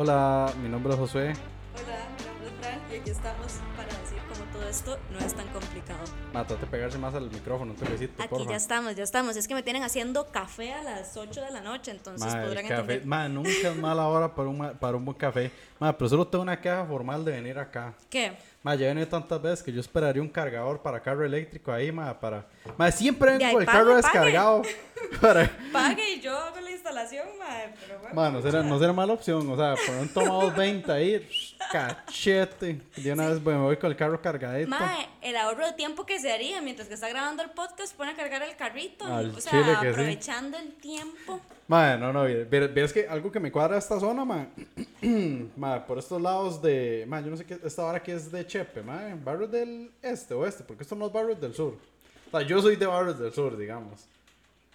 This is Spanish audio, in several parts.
Hola, mi nombre es Josué. Hola, mi nombre es Fran y aquí estamos para decir cómo todo esto no es tan complicado. Mátate pegarse más al micrófono, te besito, Aquí porfa. ya estamos, ya estamos. Es que me tienen haciendo café a las 8 de la noche, entonces Ma, el podrán café, entender. ma, nunca es mala hora para un, para un buen café. Ma, pero solo tengo una queja formal de venir acá. ¿Qué? Ma, ya he venido tantas veces que yo esperaría un cargador para carro eléctrico ahí, ma, para... Ma, siempre vengo con el pague, carro pague. descargado. para... Pague y yo hago la instalación, madre, pero bueno. Ma, no será, no será mala opción, o sea, poner un toma 220 ahí, cachete. De una vez bueno, me voy con el carro cargadito. Mae, el ahorro de tiempo que se haría mientras que está grabando el podcast, pone a cargar el carrito. Al o sea, que sí. aprovechando el tiempo. Ma, no, no, ves que algo que me cuadra esta zona, ma, ma, por estos lados de, ma, yo no sé qué, esta hora que es de Chepe, ma, barrios del este, oeste, porque estos no es barrios del sur. O sea, yo soy de barrios del sur, digamos.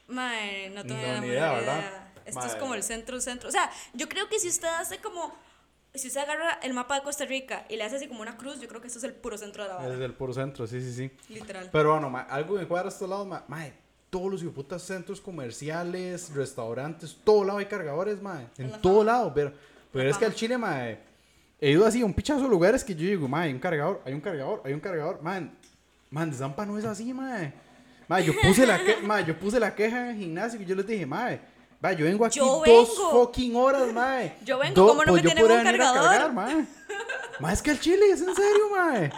Mae, no tengo No, ni idea, idea. ¿verdad? Esto es Mae. como el centro, centro. O sea, yo creo que si usted hace como. Si usted agarra el mapa de Costa Rica y le hace así como una cruz, yo creo que esto es el puro centro de la Es vara. del puro centro, sí, sí, sí. Literal. Pero bueno, ma, algo que me cuadra de estos lados, ma, ma, todos los putas centros comerciales, restaurantes, todo lado hay cargadores, ma, en la todo fama. lado, pero, pero La es que al. Chile, ma, he ido así a un pichazo de lugares que yo digo, ma, hay un cargador, hay un cargador, hay un cargador, man, man, de Zampa no es así, ma. Ma, yo puse la, que, ma, yo puse la queja en el gimnasio y yo les dije, ma, va, yo vengo aquí Yo dos fucking horas, ma. Yo vengo, ¿cómo no me yo tienen un cargador? cargar, ma. Ma, es que al Chile, es en serio, ma.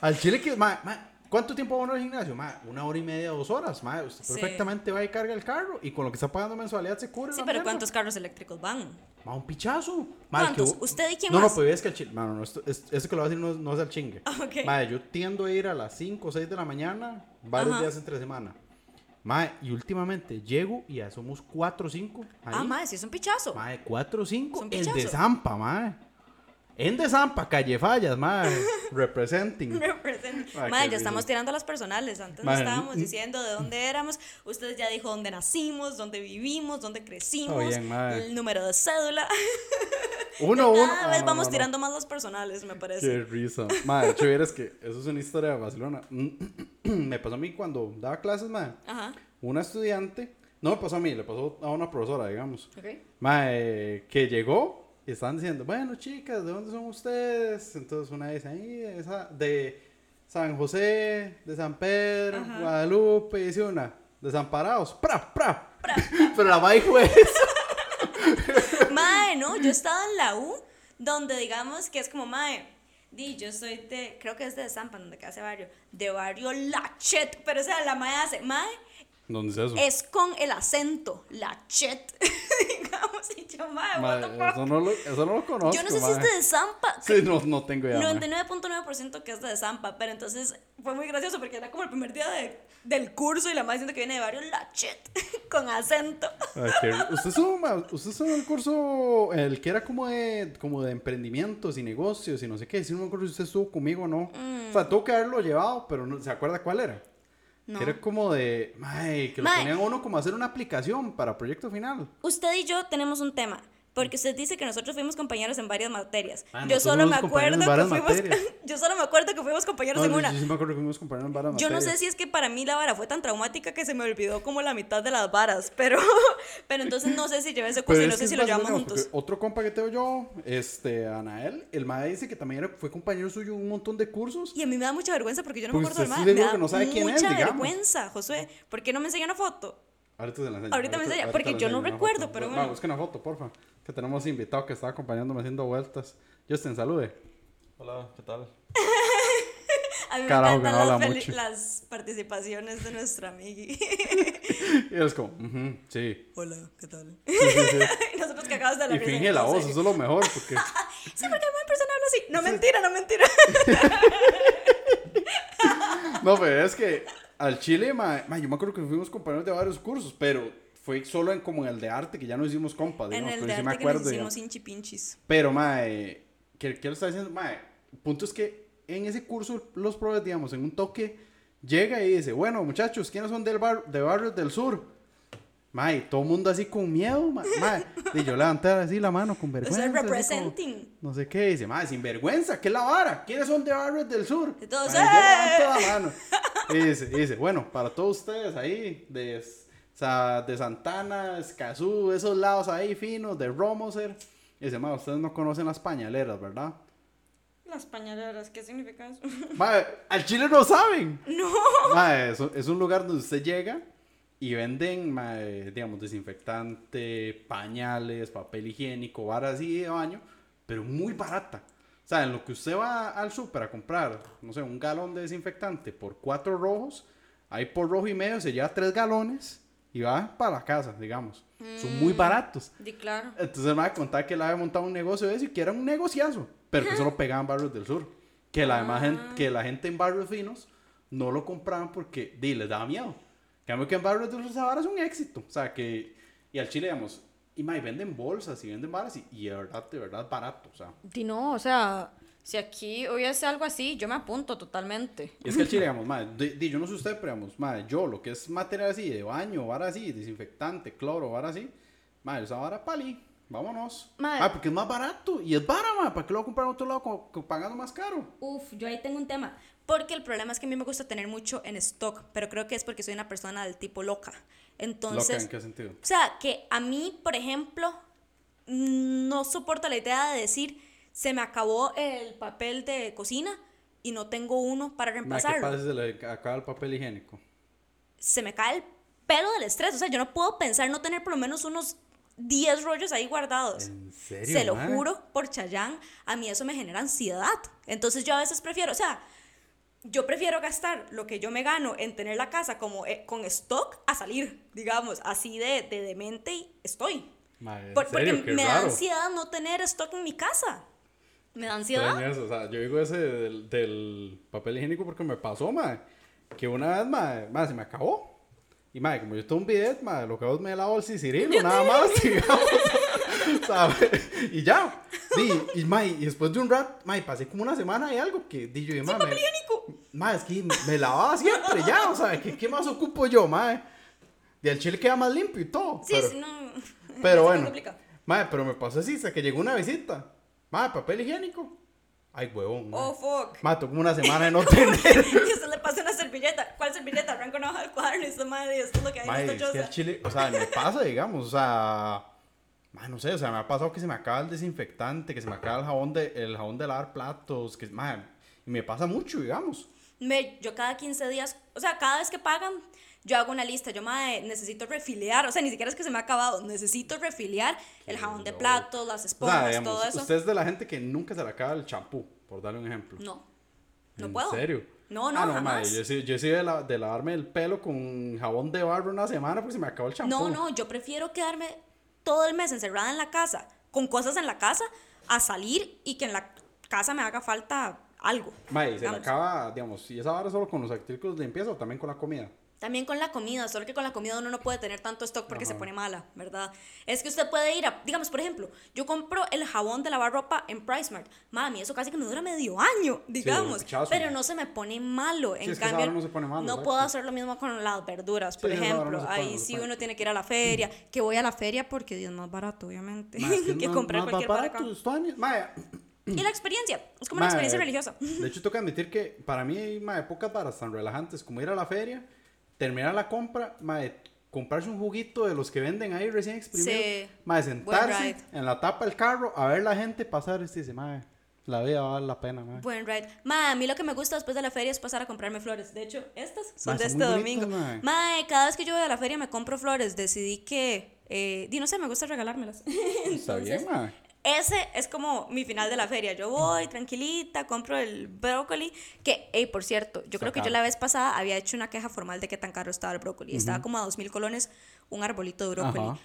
Al Chile que, ma, ma, ¿cuánto tiempo va uno al gimnasio? Ma, una hora y media, dos horas, ma. Usted Sí. perfectamente va y carga el carro y con lo que está pagando mensualidad se cubre Sí, pero mierda. ¿cuántos carros eléctricos van? Ma, un pichazo. Ma, el que ¿Cuántos? vo- ¿Usted y quién no, más? No, pues es que Chile, ma, no, no, esto, es- esto que lo voy a decir no, no es al chingue. Ok. Ma, yo tiendo a ir a las 5 o 6 de la mañana varios Ajá. días entre semana. Ma, y últimamente llego y ya somos 4 o 5. Ah, madre, sí es un pichazo. Mae, 4 o 5. Son El de. Zampa, mae. En de Zampa, calle Fallas, mae. Representing. Represent- Ah, Mae, qué ya estamos tirando las personales. Antes Mae, no estábamos mm. diciendo de dónde éramos. Usted ya dijo dónde nacimos, dónde vivimos, dónde crecimos, bien, el número de cédula. Uno, Cada uno. Ah, vez no, vamos no, no. tirando más las personales, me parece. Qué risa. Mae, de hecho, vieras que eso es una historia de Barcelona. Me pasó a mí cuando daba clases, mae. Ajá. Una estudiante, no me pasó a mí, le pasó a una profesora, digamos. Ok. Mae, que llegó y estaban diciendo, bueno, chicas, ¿de dónde son ustedes? Entonces una dice, ahí, esa, de San José, de San Pedro, Ajá. Guadalupe, y dice una, desamparados, pra, pra. Pero la mae fue eso. Mae, no, yo estaba en la U, donde digamos que es como, Mae, di, yo soy de, creo que es de Zampa, donde queda ese barrio, de barrio Lachet, pero o sea, la Mae hace, Mae, ¿Dónde es eso? es con el acento, Lachet, digamos, y yo, Mae, what the Mae, fuck. eso, no lo, eso no lo conozco. Yo no sé si es de Zampa. Sí, no, no tengo idea. mae. 99.9% que es de Zampa, pero entonces fue muy gracioso porque era como el primer día de- del curso y la madre diciendo que viene de barrio Lachet con acento. Qué- Usted estuvo, usted estuvo en el curso, el que era como de, como de emprendimientos y negocios y no sé qué. Si no me acuerdo si usted estuvo conmigo o no. O sea, tuvo que haberlo llevado, pero no se acuerda cuál era. No. Era como de, ay, que lo Mae. ponían a uno como a hacer una aplicación para proyecto final. Usted y yo tenemos un tema. Porque usted dice que nosotros fuimos compañeros en varias materias. Ah, yo solo me acuerdo que fuimos materias. yo solo me acuerdo que fuimos compañeros No, en una. yo sí me acuerdo que fuimos compañeros en varias Yo no materias. sé si es que para mí la vara fue tan traumática que se me olvidó como la mitad de las varas, pero pero entonces no sé si llevé ese curso y no es sé si es lo llevamos juntos. Otro compa que tengo yo, este, Anael, el mae dice que también fue compañero suyo un montón de cursos. Y a mí me da mucha vergüenza porque yo no me Porque acuerdo del sí mae. le Me da que no sabe quién es, mucha digamos. vergüenza, Josué. ¿Por qué no me enseña una foto? Ahorita se la enseño. Ahorita me enseña, porque yo no recuerdo, foto. pero Va, bueno. busca una foto, porfa. Que tenemos invitado que está acompañándome haciendo vueltas. Justin, salude. Hola, ¿qué tal? A mí me Carajo, que encantan no las, las participaciones de nuestra amigui. Y es como, "Ujú, sí. Hola, ¿qué tal? Sí, sí, sí. nosotros que acabas de la Y finge la voz, eso es lo mejor. Porque, Sí, porque una persona habla así. No, mentira, no, mentira. no, pero es que al Chile, ma, ma, yo me acuerdo que fuimos compañeros de varios cursos, pero fue solo en como en el de arte que ya no hicimos compas. en digamos, el pero de sí me arte que nos acuerdo. hicimos digamos. hinchi pinchis. Pero, mae, ¿qué, qué le está diciendo? Mae, el punto es que en ese curso los profes, digamos, en un toque, llega y dice, bueno, muchachos, ¿quiénes son del bar, de barrios del sur? Mae, todo el mundo así con miedo, ma- mae. Y yo levanté así la mano con O vergüenza. sea, así como, representing. no sé qué, dice, mae, sin vergüenza, ¿qué es la vara? ¿Quiénes son de barrios del sur? Y todos, Mae, yo levanto ¡eh! la mano. Y dice, y dice, bueno, para todos ustedes ahí, de, de Santana, Escazú, esos lados ahí finos, de Romoser, Y dice, ma, ustedes no conocen las pañaleras, ¿verdad? Las pañaleras, ¿qué significa eso? Ma, al chile no saben. No. Ma, es, es un lugar donde usted llega y venden, ma, digamos, desinfectante, pañales, papel higiénico, varas así de baño, pero muy barata. O sea, en lo que usted va al súper a comprar, no sé, un galón de desinfectante por cuatro rojos, ahí por rojo y medio se lleva tres galones y va para la casa, digamos. Son muy baratos. Di claro. Entonces me va a contar que él había montado un negocio de eso y que era un negociazo, pero que solo pegaban barrios del sur. Que la, demás gen- que la gente en barrios finos no lo compraban porque di, les daba miedo. Cambio que en barrios del sur esa vara es un éxito. O sea que, y al chile, digamos, y mae, venden bolsas y venden varas y, y de verdad, de verdad barato. O sea, Di no, o sea, si aquí hubiese algo así, yo me apunto totalmente. y es que el chile, digamos, mae, di, di, yo no sé usted, pero digamos, mae, yo lo que es material así de baño, vara así, desinfectante, cloro, vara así, mae, esa vara pali. Vámonos. Mae. Ah, porque es más barato. Y es barato, mae. ¿Para qué lo voy a comprar en otro lado co- co- pagando más caro? Uf, yo ahí tengo un tema. Porque el problema es que a mí me gusta tener mucho en stock, pero creo que es porque soy una persona del tipo loca. Entonces, Loca, ¿en qué sentido? o sea, que a mí, por ejemplo, no soporto la idea de decir, se me acabó el papel de cocina y no tengo uno para Ma, ¿Qué reemplazarlo. pasa si se le acaba el papel higiénico? Se me cae el pelo del estrés. O sea, yo no puedo pensar no tener por lo menos unos 10 rollos ahí guardados. ¿En serio, Se lo juro por Chayán, a mí eso me genera ansiedad. Entonces yo a veces prefiero, o sea, yo prefiero gastar lo que yo me gano en tener la casa como eh, con stock a salir, digamos, así de, de demente y estoy. Ma, ¿en Por- serio? porque Qué me da raro. ansiedad no tener stock en mi casa. Me da ansiedad. Eso, o sea, yo digo ese del, del papel higiénico porque me pasó, ma, que una vez, ma, ma, se me acabó. Y, ma, como yo tengo un bidet, ma, lo que hago es me lavo el cicirilo, nada más, digamos. ¿sabes? Y ya. Di, y, ma, y después de un rato, ma, y pasé como una semana y algo que, di yo, y, ma, me- higiénico. Ma, es que me, lavaba siempre, ya, o sea, ¿qué, qué más ocupo yo, ma? Y el chile queda más limpio y todo. Sí, pero, sí, no. pero me bueno, complica. ma, pero me pasó así, hasta que llegó una visita. Ma, papel higiénico. Ay, huevón. Oh, fuck. Ma, tengo como una semana de no tener. y usted le pasa una servilleta. ¿Cuál servilleta? Arranca una hoja del cuaderno y esta madre, esto es lo que hay Ma, en es esta que el chile, o sea, me pasa, digamos, o sea. Ma, no sé, o sea, me ha pasado que se me acaba el desinfectante, que se me acaba el jabón de, el jabón de lavar platos, que, ma, y me pasa mucho, digamos. Me, yo cada 15 días, o sea, cada vez que pagan, yo hago una lista. Yo, madre, necesito refiliar. O sea, ni siquiera es que se me ha acabado. Necesito refiliar el jabón de platos, las O sea, esponjas, digamos, todo eso. usted es de la gente que nunca se le acaba el champú, por darle un ejemplo. No. No ¿En puedo. serio? No, no, ah, no, jamás. madre, yo sí, yo sí de, la- de lavarme el pelo con jabón de barro una semana porque se me acabó el champú. No, no, yo prefiero quedarme todo el mes encerrada en la casa, con cosas en la casa, a salir y que en la casa me haga falta algo. Mae, se le acaba, digamos, y esa vara solo con los artículos de limpieza o también con la comida. También con la comida, solo que con la comida uno no puede tener tanto stock porque se pone mala, ¿verdad? Es que usted puede ir a, digamos, por ejemplo, yo compro el jabón de lavar ropa en PriceMart. Mami, eso casi que me dura medio año, digamos. pichazo. pero no se me pone malo. En es que esa cambio, no se pone malo, no puedo hacer lo mismo con las verduras, por Sí, no ejemplo. Ahí no se sí uno tiene que ir a la feria, que voy a la feria porque Dios más barato, obviamente, es que que más- comprar más cualquier barato, acá. Y la experiencia, es como una mae, experiencia religiosa. De hecho, tengo que admitir que para mí hay mae, pocas varas tan relajantes como ir a la feria, terminar la compra, mae, comprarse un juguito de los que venden ahí recién exprimido, Sí. Buen sentarse en la tapa del carro a ver la gente pasar y dice, mae, la vida vale la pena, mae. Buen ride. Ma, a mí lo que me gusta después de la feria es pasar a comprarme flores. De hecho, estas son Ma, de son este domingo. mae. Ma, cada vez que yo voy a la feria me compro flores. Decidí que, eh, di, no sé, me gusta regalármelas. Está bien, mae. Ese es como mi final de la feria. Yo voy tranquilita, compro el brócoli. Que, hey, por cierto, yo creo que yo Saca. la vez pasada había hecho una queja formal de qué tan caro estaba el brócoli. Estaba como a dos mil colones un arbolito de brócoli. Ajá.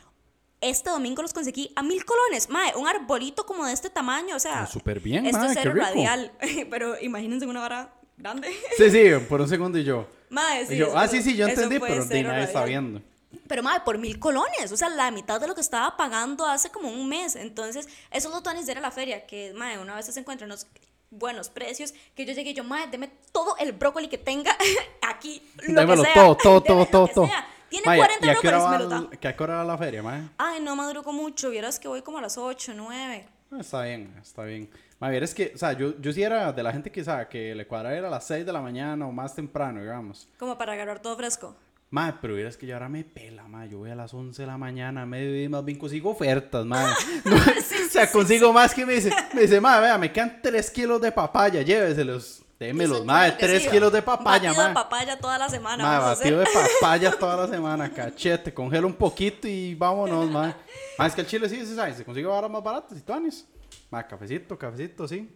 Este domingo los conseguí a mil colones. Mae, un arbolito como de este tamaño. O sea, súper bien, esto mae, es cero radial. Pero imagínense una vara grande. Sí, sí, por un segundo y yo. Mae, sí, y yo, ah, sí, sí, yo entendí, pero nadie está viendo. Pero, madre, por mil colones. O sea, la mitad de lo que estaba pagando hace como un mes. Entonces, esos los tonis de ir a la feria, que, madre, una vez se encuentran unos buenos precios, que yo llegué y yo, madre, deme todo el brócoli que tenga aquí. Lo Démelo que sea. todo, todo, todo, lo todo, todo. Tiene Mae, 40 ¿y a qué hora brócolis, me lo da. que a qué hora va la feria, mae? Ay, no madrugo mucho. Vieras que voy como a las 8, 9. Ah, Está bien, está bien. A ver, es que, o sea, yo, yo sí era de la gente que, o sea, que le cuadrara ir a las 6 de la mañana o más temprano, digamos. Como para agarrar todo fresco. Madre, pero vieras que yo ahora me pela, madre. Yo voy a las 11 de la mañana, medio y más bien consigo ofertas, madre. o sea, consigo más que me dice, me dice, madre, vea, me quedan 3 kilos de papaya, lléveselos. Démelos, madre, claro que 3 sí, kilos de papaya, batido de papaya toda la semana. Madre, hacer. batido de papaya toda la semana, cachete, congela un poquito y vámonos, madre. Madre, es que el chile sí, sí, sabe, se consigue ahora más barato, y tuanis. Madre, cafecito, cafecito, sí.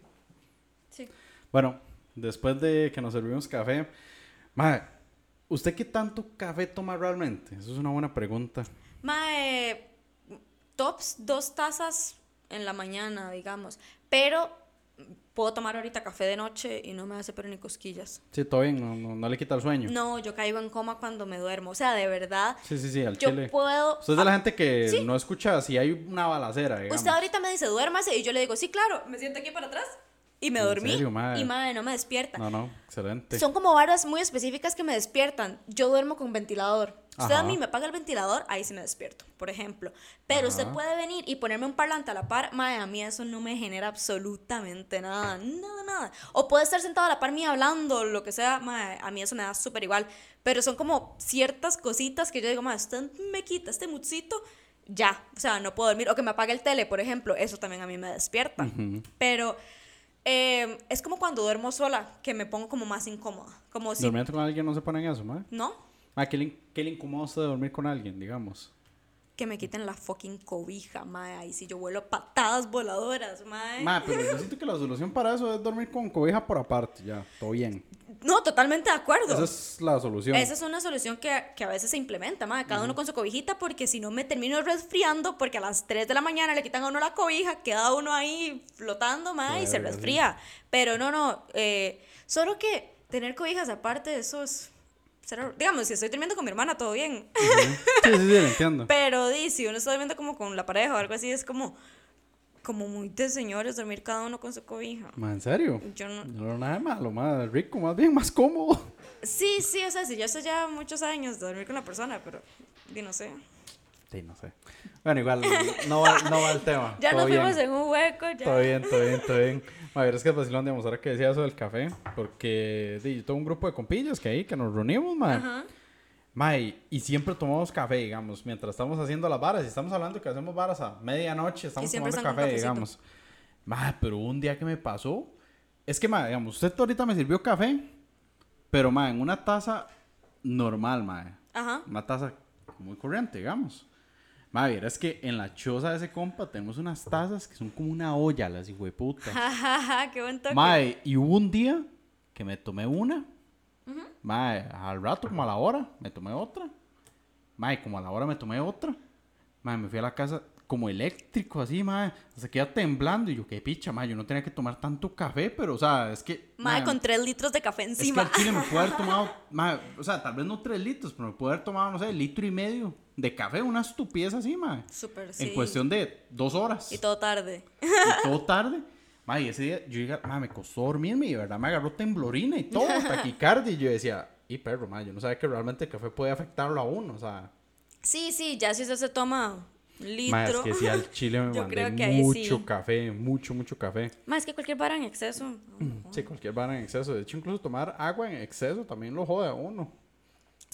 Sí. Bueno, después de que nos servimos café, madre, ¿usted qué tanto café toma realmente? Eso es una buena pregunta. Mae, tops dos tazas en la mañana, digamos. Pero puedo tomar ahorita café de noche y no me hace pero ni cosquillas. Sí, todo bien, no, no, no le quita el sueño. No, yo caigo en coma cuando me duermo. O sea, de verdad, Sí, sí, sí, al yo chile. puedo... Usted es de la gente que Sí. no escucha si hay una balacera, digamos. Usted ahorita me dice, duérmase, y yo le digo, sí, claro, me siento aquí para atrás. Y me ¿En dormí. serio? Y madre, no me despierta. No, no, excelente. Son como varas muy específicas que me despiertan. Yo duermo con ventilador. Usted a mí me paga el ventilador, ahí sí me despierto, por ejemplo. Pero usted Ajá. puede venir y ponerme un parlante a la par, mae, a mí eso no me genera absolutamente nada, nada, nada. O puede estar sentado a la par mía hablando, lo que sea, mae, a mí eso me da súper igual. Pero son como ciertas cositas que yo digo, mae, usted me quita este mutsito, ya, o sea, no puedo dormir. O que me apague el tele, por ejemplo, eso también a mí me despierta. Pero eh, es como cuando duermo sola, que me pongo como más incómoda. Como si, Durmiendo con alguien no se ponen eso, ¿ma? ¿no? Ma, ¿qué le, qué le incomoda usted de dormir con alguien, digamos? Que me quiten la fucking cobija, mae. Y si yo vuelo patadas voladoras, mae. Ma, pero yo siento que la solución para eso es dormir con cobija por aparte, ya, todo bien. No, totalmente de acuerdo. Esa es la solución. Esa es una solución que, que a veces se implementa, mae. Cada uno con su cobijita, porque si no me termino resfriando, porque a las 3 de la mañana le quitan a uno la cobija, queda uno ahí flotando, mae, y se sí. resfría. Pero no, no. eh, solo que tener cobijas aparte, eso es. Cero- Digamos, si estoy durmiendo con mi hermana, todo bien. Sí, sí, sí, lo entiendo. Pero di, si uno está durmiendo como con la pareja o algo así, es como, como muy de señores dormir cada uno con su cobija. Ma, ¿en serio? Yo no. No, nada de malo, más rico, más bien, más cómodo. Sí, sí, o sea, si yo sé ya muchos años de dormir con la persona, pero di, no sé. Sí, no sé. Bueno, igual, no va, no va el tema. Ya todo nos fuimos en un hueco, ya. Todo bien, todo bien, todo bien. A ver, es que es vacilón, digamos, ahora que decía eso del café, porque di, yo tengo un grupo de compillas que ahí, que nos reunimos, ma. Ajá. Ma, y, siempre tomamos café, digamos, mientras estamos haciendo las varas. Y estamos hablando que hacemos varas a medianoche, estamos tomando café, digamos. Ma, pero un día que me pasó, es que, ma, digamos, usted ahorita me sirvió café, pero, ma, en una taza normal, ma. Ajá. Una taza muy corriente, digamos. Ma, es que en la choza de ese compa tenemos unas tazas que son como una olla, las hijueputas. Qué buen toque. Mae, y hubo un día que me tomé una. Mae, al rato, como a la hora, me tomé otra. Mae, como a la hora me tomé otra. Mae, me fui a la casa como eléctrico, así, mae. Se queda temblando. Y yo, qué picha, mae. Yo no tenía que tomar tanto café, pero, o sea, es que. Mae, con tres litros de café es que encima. al chile me puedo haber tomado, mae, o sea, tal vez no tres litros, pero me puedo haber tomado, no sé, litro y medio de café, una estupidez así, mae. Súper, sí. En cuestión de dos horas Y todo tarde. y todo tarde. Ma, y ese día yo llegué, ma, me costó dormirme y de verdad me agarró temblorina y todo, taquicardia. Y yo decía, y perro, ma, yo no sabía que realmente el café puede afectarlo a uno, o sea. Sí, sí, ya si usted se toma litro. Ma, es que sí, al chile me mandé mucho sí. café, mucho, mucho café. Más es que cualquier vara en exceso. Sí, cualquier vara en exceso. De hecho, incluso tomar agua en exceso también lo jode a uno.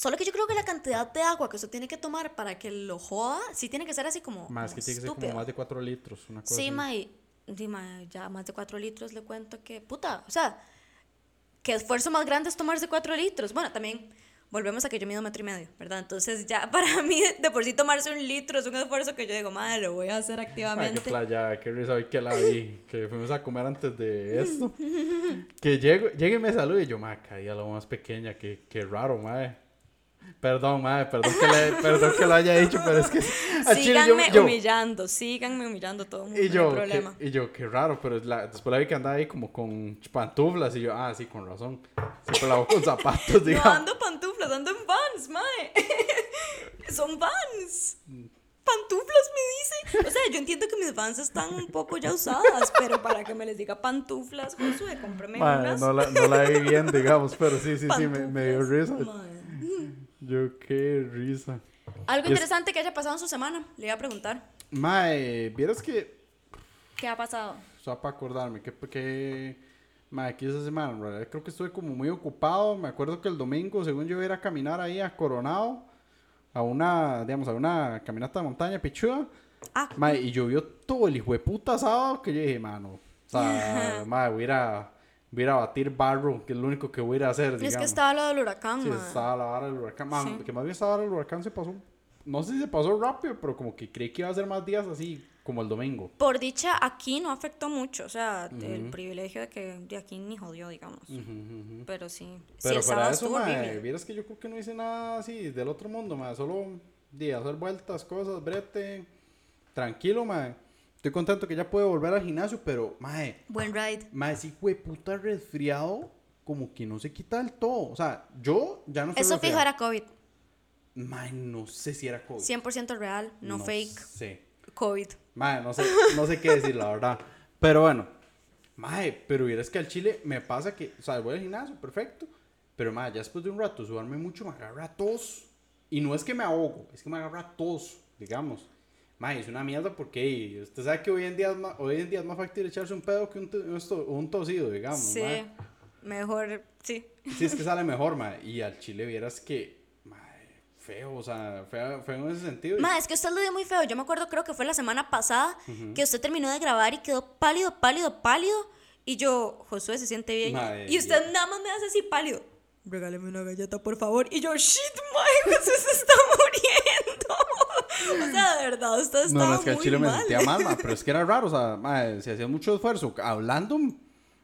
Solo que yo creo que la cantidad de agua que usted tiene que tomar para que lo joda, sí tiene que ser así como. Más como que tiene que ser como más de 4 litros, una cosa Sí, así. ma, y- di, ma, ya más de 4 litros le cuento que. Puta, o sea, ¿qué esfuerzo más grande es tomarse 4 litros? Bueno, también volvemos a que yo mido metro y medio, ¿verdad? Entonces, ya para mí, de por sí tomarse un litro es un esfuerzo que yo digo, madre, lo voy a hacer Ay, qué activamente. playa, qué risa hoy que la vi, que fuimos a comer antes de esto. que llego, llegue y me saluda y yo, ma, caía la más pequeña, qué, qué raro, ma. Perdón, ma, perdón que, le, perdón que lo haya dicho, pero es que chile yo- síganme yo- humillando, síganme humillando todo el mundo, y no yo, hay problema. qué, y yo, qué raro, pero la- después la vi que andaba ahí como con pantuflas y yo, ah, sí, con razón. Siempre la hago con zapatos, No digamos. ando pantuflas, ando en vans, mae. Son vans. Pantuflas me dice. O sea, yo entiendo que mis vans están un poco ya usadas, pero para que me les diga pantuflas, Josué, cómprame Ma, unas. no, la, no la vi bien, digamos, pero sí, sí, sí, me, me dio risa. mae. Yo, qué risa. Algo Es- interesante que haya pasado en su semana, le iba a preguntar. Mae, vieras que ¿Qué ha pasado? O sea, para acordarme, que, que Mae, aquí esa semana, en realidad creo que estuve como muy ocupado. Me acuerdo que el domingo, según yo, iba a ir a caminar ahí a Coronado, a una, digamos, a una caminata de montaña pichuda. Ah, Mae, y llovió todo el hijo de puta sábado que yo dije, mano, o sea, mae, voy a ir a, voy a ir a batir barro, que es lo único que voy a ir a hacer, digamos. es que estaba lo del huracán, Sí, ma. estaba la vara del huracán. Ma, Sí. Que más bien esa vara del huracán se pasó. No sé si se pasó rápido, pero como que creí que iba a ser más días así, como el domingo. Por dicha, aquí no afectó mucho, o sea, el privilegio de que de aquí ni jodió, digamos. Pero sí, sí, Pero el sábado para eso, estuvo ma, horrible. vieras que yo creo que no hice nada así del otro mundo, ma. Solo de hacer vueltas, cosas, brete. Tranquilo, ma. Estoy contento que ya puedo volver al gimnasio, pero, mae, Buen ride. mae, sí fue puta resfriado, como que no se quita del todo. O sea, yo ya no estoy Eso fijo era COVID. Mae, no sé si era COVID. 100% real, no, fake. sé. COVID. Mae, no sé, no sé qué decir, la verdad. Pero bueno, mae, pero vieras que al chile me pasa que, o sea, voy al gimnasio, perfecto. Pero mae, ya después de un rato, sudarme mucho, me agarra tos. Y no es que me ahogo, es que me agarra tos, digamos. Mae, es una mierda porque usted sabe que hoy en día es más, hoy en día es más fácil echarse un pedo que un, to- un tosido, digamos. Sí, mae. mejor, sí. Sí, es que sale mejor, mae. Y al chile vieras que, mae, feo, o sea, feo, feo en ese sentido. y- Ma, es que usted lo dio muy feo. Yo me acuerdo, creo que fue la semana pasada, que usted terminó de grabar y quedó pálido, pálido, pálido. Y yo, Josué se siente bien. Mae, y usted nada más me hace así pálido. Regáleme una galleta, por favor. Y yo, shit, mae, Jesús se está muriendo. o sea, de verdad, usted estaba No, no, es que al chile me mal. sentía mal, ma, pero es que era raro, o sea, ma, si hacía mucho esfuerzo hablando,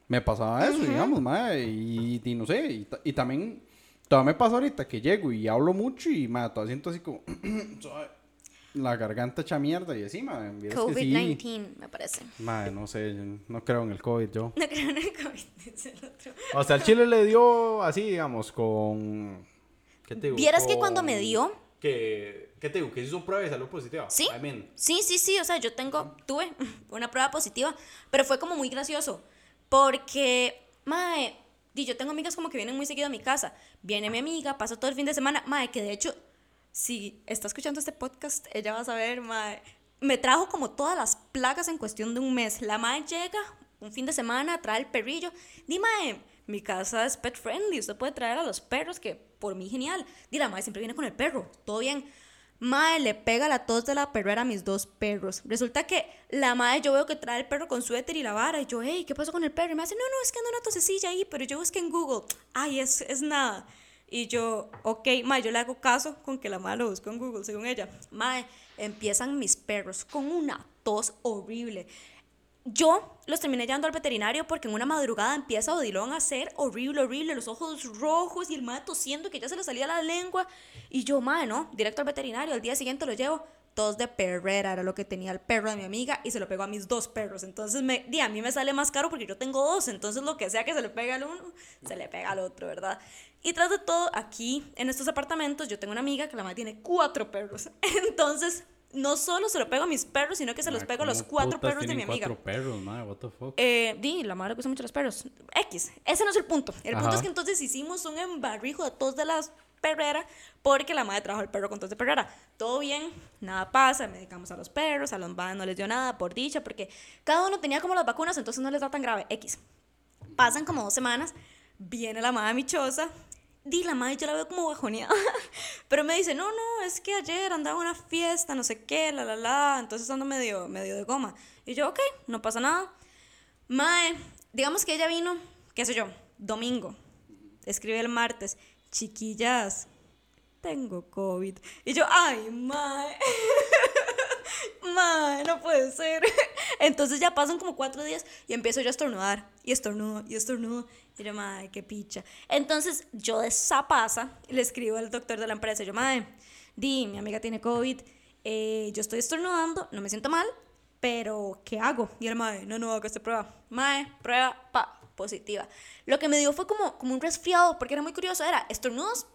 me pasaba eso, digamos, ma, y, y no sé, y, y también, todavía me pasa ahorita que llego y hablo mucho y, ma, todavía siento así como, la garganta hecha mierda y así, ma, vieras que sí, COVID-19, me parece. ma, no sé, no creo en el COVID yo. No creo en el COVID, dice el otro. O sea, el chile le dio así, digamos, con, ¿qué te digo? Vieras que cuando me Con- dio, Que, ¿qué te digo? Que hizo prueba y salió positiva. Sí. I mean, Sí, sí, sí, o sea, yo tengo, tuve una prueba positiva, pero fue como muy gracioso, porque, mae, di, yo tengo amigas como que vienen muy seguido a mi casa, viene mi amiga, pasa todo el fin de semana, mae, que de hecho, si está escuchando este podcast, ella va a saber, mae, me trajo como todas las plagas en cuestión de un mes, la mae llega un fin de semana, trae el perrillo, di, mae, mi casa es pet friendly, usted puede traer a los perros, que por mí genial, di, la mae siempre viene con el perro, todo bien, Mae, le pega la tos de la perrera a mis dos perros. Resulta que la madre, yo veo que trae el perro con suéter y la vara. Y yo, hey, ¿qué pasó con el perro? Y me hace, no, no, es que anda una tosecilla ahí, pero yo busqué en Google. Ay, es, es nada. Y yo, ok, mae, yo le hago caso con que la madre lo buscó en Google, según ella. Mae, empiezan mis perros con una tos horrible. Yo los terminé llevando al veterinario porque en una madrugada empieza Odilon a ser horrible, horrible, los ojos rojos y el madre tosiendo que ya se le salía la lengua. Y yo, madre, no, directo al veterinario, al día siguiente lo llevo. Tos de perrera era lo que tenía el perro de mi amiga y se lo pegó a mis dos perros. Entonces, me, di, a mí me sale más caro porque yo tengo dos. Entonces, lo que sea que se le pegue al uno, se le pega al otro, ¿verdad? Y tras de todo, aquí en estos apartamentos, yo tengo una amiga que la madre tiene cuatro perros. Entonces, no solo se lo pego a mis perros, sino que se los ma, pego a los ¿cómo cuatro perros de mi amiga. cuatro perros, ma, what the fuck. Eh, di, la madre le gustan mucho los perros. X. Ese no es el punto. El punto Ajá. es que entonces hicimos un embarrijo de de las perreras porque la madre trajo el perro con tos de perrera. Todo bien, nada pasa, medicamos a los perros, a los madres no les dio nada, por dicha, porque cada uno tenía como las vacunas, entonces no les da tan grave. X. Pasan como dos semanas, viene la madre michosa. Di, la madre yo la veo como bajoneada. Pero me dice, no, no, es que ayer andaba una fiesta, no sé qué, la, la, la. Entonces ando medio, medio de goma. Y yo, ok, no pasa nada. Mae, digamos que ella vino, qué sé yo, domingo. Escribe el martes, chiquillas, tengo COVID. Y yo, ay, mae. Mae, no puede ser. Entonces ya pasan como cuatro días y empiezo yo a estornudar. Y estornudo, y estornudo. Y yo, mae, qué picha. Entonces yo de esa pasa le escribo al doctor de la empresa. Yo, mae, di, mi amiga tiene COVID. eh, yo estoy estornudando, no me siento mal, pero ¿qué hago? Y el mae, no, no, haga esta prueba. Mae, prueba, pa, positiva. Lo que me dio fue como, como un resfriado, porque era muy curioso. Era estornudos,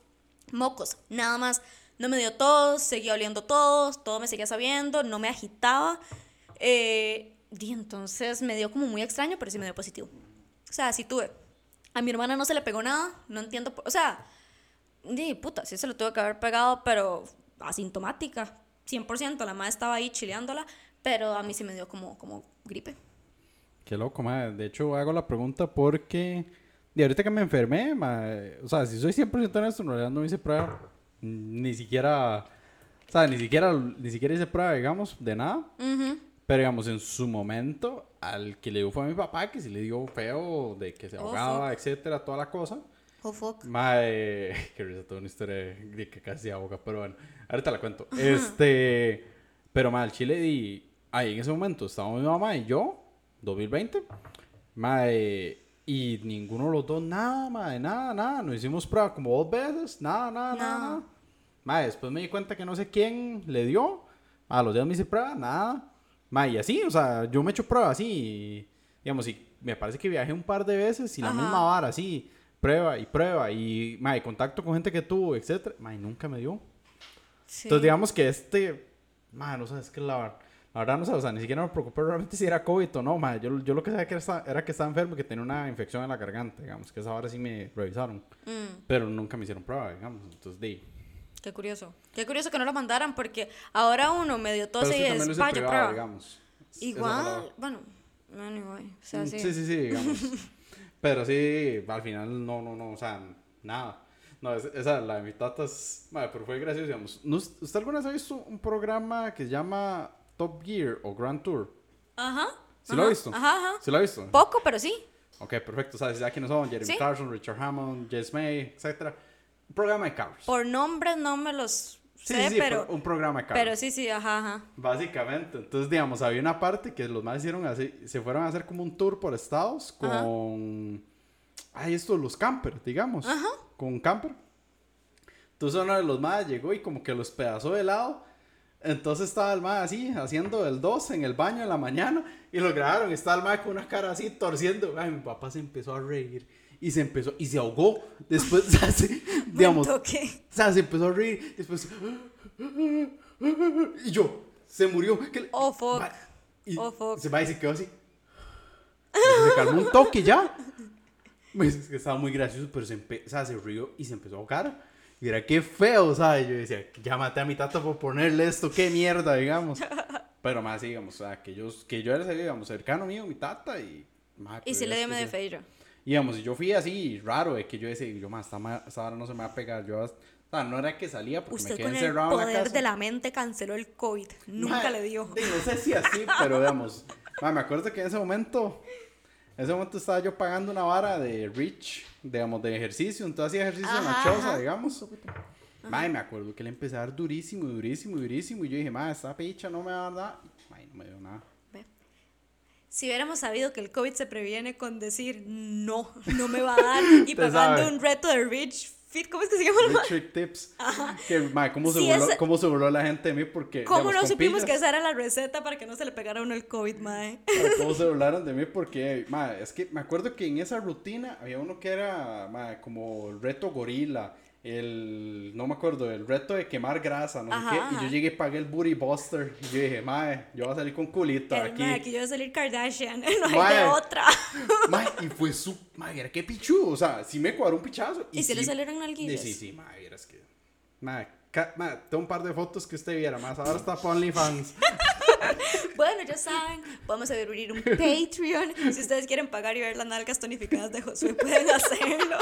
mocos, nada más. No me dio tos, seguía oliendo todos, todo me seguía sabiendo, no me agitaba. Eh, y entonces me dio como muy extraño, pero sí me dio positivo. O sea, sí tuve. A mi hermana no se le pegó nada, no entiendo. por- O sea, di, puta, sí se lo tuve que haber pegado, pero asintomática, 100%. La madre estaba ahí chileándola, pero a mí sí me dio como, como gripe. Qué loco, mae. De hecho, hago la pregunta porque... De ahorita que me enfermé, mae, o sea, si soy 100% honesto, en realidad no hice prueba. Ni siquiera... O sea, ni siquiera, ni siquiera hice prueba, digamos, de nada. Ujú. Pero, digamos, en su momento, al que le dio fue a mi papá, que sí le dio feo, de que se Oh, ahogaba, etcétera, toda la cosa. Oh, fuck. Mae, que risa, toda una historia de que casi ahoga, pero bueno, ahorita la cuento. Este, pero mae, el chile di, ahí en ese momento estábamos mi mamá y yo, 2020, mae, y ninguno de los dos, nada, mae, nada, nada, nos hicimos prueba como dos veces, nada, nada, nada, No. nada. Mae, después me di cuenta que no sé quién le dio, a los días me hice prueba, nada. Mae, y así, o sea, yo me he hecho prueba así, y, digamos, y me parece que viajé un par de veces y la Ajá. misma vara, así, prueba y prueba, y, mae, contacto con gente que tuvo, etcétera, mae, nunca me dio. Sí. Entonces, digamos que este, mae, no sé, es que la, la verdad no sé, o sea, ni siquiera me preocupé realmente si era COVID o no, mae, yo, yo lo que sabía que era, era que estaba enfermo y que tenía una infección en la garganta, digamos, que esa hora sí me revisaron, Mm, pero nunca me hicieron prueba, digamos, entonces, di. Qué curioso. Qué curioso que no lo mandaran porque ahora uno medio tose y es vaya prueba. digamos. Igual, bueno, anyway, o sea, Mm, sí. Sí, sí, sí, digamos. Pero sí, al final no, no, no, o sea, nada. No, es- esa, la de mi tata es, madre, pero fue gracioso, digamos. ¿No- ¿Usted alguna vez ha visto un programa que se llama Top Gear o Grand Tour? Ajá. ¿Sí lo ha ajá, visto? Ajá, ajá. ¿Sí lo ha visto? Poco, pero sí. Ok, perfecto. ¿Sabes ya quiénes son? Jeremy Sí. Clarkson, Richard Hammond, Jess May, etcétera. Un programa de carros. Por nombres no me los Sí, sé, sí, pero, un programa de carros. pero sí, sí, ajá, ajá. Básicamente, entonces digamos, había una parte que los más hicieron así, se fueron a hacer como un tour por estados Ajá. con, ay, esto, los campers, digamos, Ajá. con un camper. Entonces uno de los más llegó y como que los pedazó de lado, entonces estaba el más así, haciendo el 2 en el baño en la mañana, y lo grabaron, estaba el más con una cara así, torciendo, ay, mi papá se empezó a reír, y se empezó, y se ahogó, después, así, digamos, Buen toque. o sea, se empezó a reír, después. Y yo, se murió. ¿qué le- Oh, fuck. Va- Y Oh, fuck. se va y se quedó así. Y se calmó un toque ya. Pues, estaba muy gracioso, pero se, o sea, se rió y se empezó a ahogar. Y era qué feo, ¿sabes? Yo decía, ya maté a mi tata por ponerle esto, qué mierda, digamos. Pero más, digamos, o sea, que yo, que yo era, digamos, cercano mío, mi tata, y. ma, Y si le dio medio sí. Y digamos, y yo fui así raro, de que yo decía, yo más, esta, hora no se me va a pegar. Yo, o sea, no era que salía porque me quedé con el encerrado en la poder casa. de la mente canceló el COVID. Nunca Ma, le dio. di, No sé si así, pero digamos, ma, me acuerdo que en ese momento, en ese momento estaba yo pagando una vara de Rich, digamos, de ejercicio, entonces hacía ejercicio en la Ajá, choza, ajá. digamos. Ma, me acuerdo que le empecé a dar durísimo, durísimo, durísimo, y yo dije, ma, esta picha no me va a dar. Ma, no me dio nada. Si hubiéramos sabido que el COVID se previene con decir no, no me va a dar y pagando sabe. un reto de Rich Fit, ¿cómo es que se llama? Rich Trick Tips. Que, ma, ¿cómo, se Sí, burló, ¿Cómo se burló la gente de mí? Porque, ¿Cómo digamos, no supimos que pillas- esa era la receta para que no se le pegara a uno el COVID, mae? Pero ¿Cómo se burlaron de mí? Porque, ma, es que me acuerdo que en esa rutina había uno que era ma, como el reto gorila, el, no me acuerdo, el reto de quemar grasa, no Ajá, sé qué. ajá. Y yo llegué y pagué el Booty Buster. Y yo dije, ma, yo voy a salir con culito El aquí. mae, aquí yo voy a salir Kardashian, no hay Mae. de otra. Ma, y fue su, ma, era qué pichudo, o sea, sí me cuadró un pichazo. ¿Y si le salieron nalguillas? sí, sí, ma, es que, ma, ca- ma, tengo un par de fotos que usted viera, más ahora está para OnlyFans. Bueno, ya saben, vamos a abrir un Patreon. Si ustedes quieren pagar y ver las nalgas tonificadas de Josué, pueden hacerlo.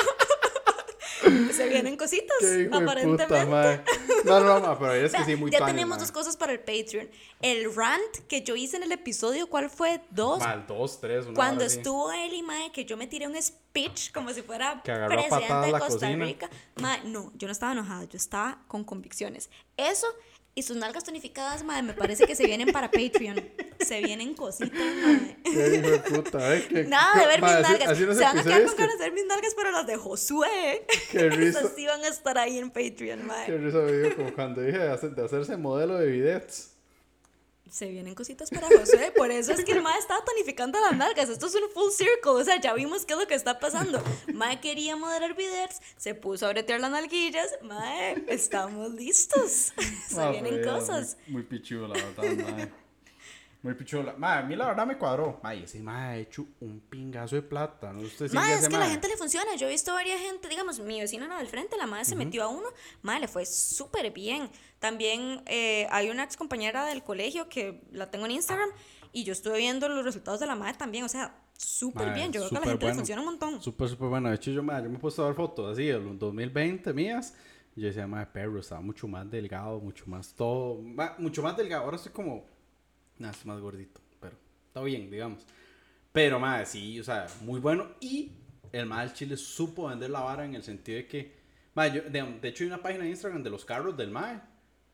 Se vienen cositas, Qué aparentemente. puta. No, no, ma, pero es que sí, muy ya tenemos dos cosas para el Patreon. El rant que yo hice en el episodio, ¿cuál fue? Dos. Mal, dos, tres, una Cuando estuvo él y Mae, que yo me tiré un speech como si fuera presidente de Costa cocina. Rica. Mae, no, yo no estaba enojada, yo estaba con convicciones. Eso y sus nalgas tonificadas, Mae, me parece que se vienen para Patreon. Se vienen cositas, Mae. Qué puta, eh. que- Nada de ver mis nalgas. así Se van a quedar con ganas de ver mis nalgas, pero las de Josué. Qué risa. Esas sí van a estar ahí en Patreon, Qué Mae. risa me dio como cuando dije de, hacer- de hacerse modelo de bidets. Se vienen cositas para Josué, por eso es que el Mae estaba tonificando las nalgas. Esto es un full circle, o sea, ya vimos qué es lo que está pasando. Mae quería moderar bidets, se puso a bretear las nalguillas. Mae, estamos listos. Se Ah, vienen cosas. Muy, muy pichudo, la verdad, mae. Muy pichola. Mae, a mí la verdad me cuadró. Mae, ese mae ha hecho un pingazo de plata. ¿no? Usted sigue es que a la gente le funciona. Yo he visto varias gente, digamos, mi vecina la del frente, la madre se metió a uno, madre, le fue súper bien. También eh, hay una ex compañera del colegio que la tengo en Instagram y yo estuve viendo los resultados de la madre también, o sea, súper bien. Yo creo que a la gente le bueno. funciona un montón. Súper, súper bueno. De hecho, yo, mae, yo me he puesto a ver fotos así los 2020 mías. Yo decía, mae, perro, estaba mucho más delgado, mucho más todo. ma- mucho más delgado. Ahora estoy como. Nada, estoy más gordito. Pero está bien, digamos. Pero, mae, sí, o sea, muy bueno. Y el mae del Chile supo vender la vara en el sentido de que. Mae, yo, de, de hecho, hay una página de Instagram de los carros del mae.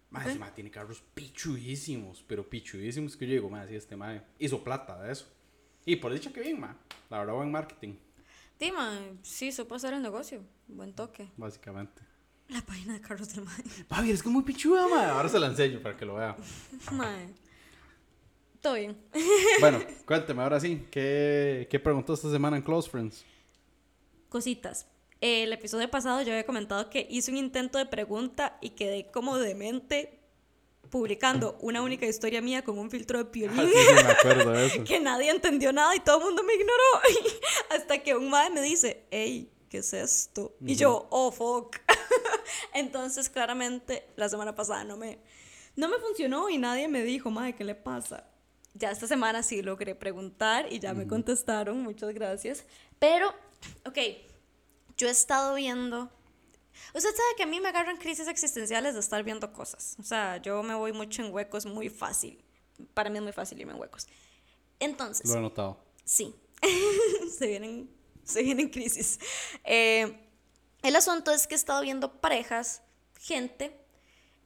Mae, ese Ok. mae tiene carros pichudísimos, pero pichudísimos que yo digo, mae, sí, este mae hizo plata de eso. Y por dicho que bien, mae. La verdad, buen marketing, Dima, sí, supo hacer el negocio. Buen toque. básicamente. La página de Carlos del Mae. Papi, es que es muy pichuda, mae. Ahora se la enseño para que lo vea. Mae. Todo bien. Bueno, cuénteme ahora sí. ¿Qué, qué preguntó esta semana en Close Friends? Cositas. El episodio pasado yo había comentado que hice un intento de pregunta y quedé como demente publicando una única historia mía con un filtro de piolín. Ah, sí, sí, me acuerdo de eso. que nadie entendió nada y todo el mundo me ignoró. Hasta que un madre me dice, hey, ¿qué es esto? Y yo, oh, fuck. Entonces, claramente, la semana pasada no me, no me funcionó y nadie me dijo, madre, ¿qué le pasa? Ya esta semana sí logré preguntar y ya me contestaron, muchas gracias. Pero, ok, yo he estado viendo... Usted sabe que a mí me agarran crisis existenciales de estar viendo cosas. O sea, yo me voy mucho en huecos muy fácil. Para mí es muy fácil irme en huecos. Entonces, Lo he notado. Sí, se vienen, se vienen crisis. Eh, el asunto es que he estado viendo parejas, gente,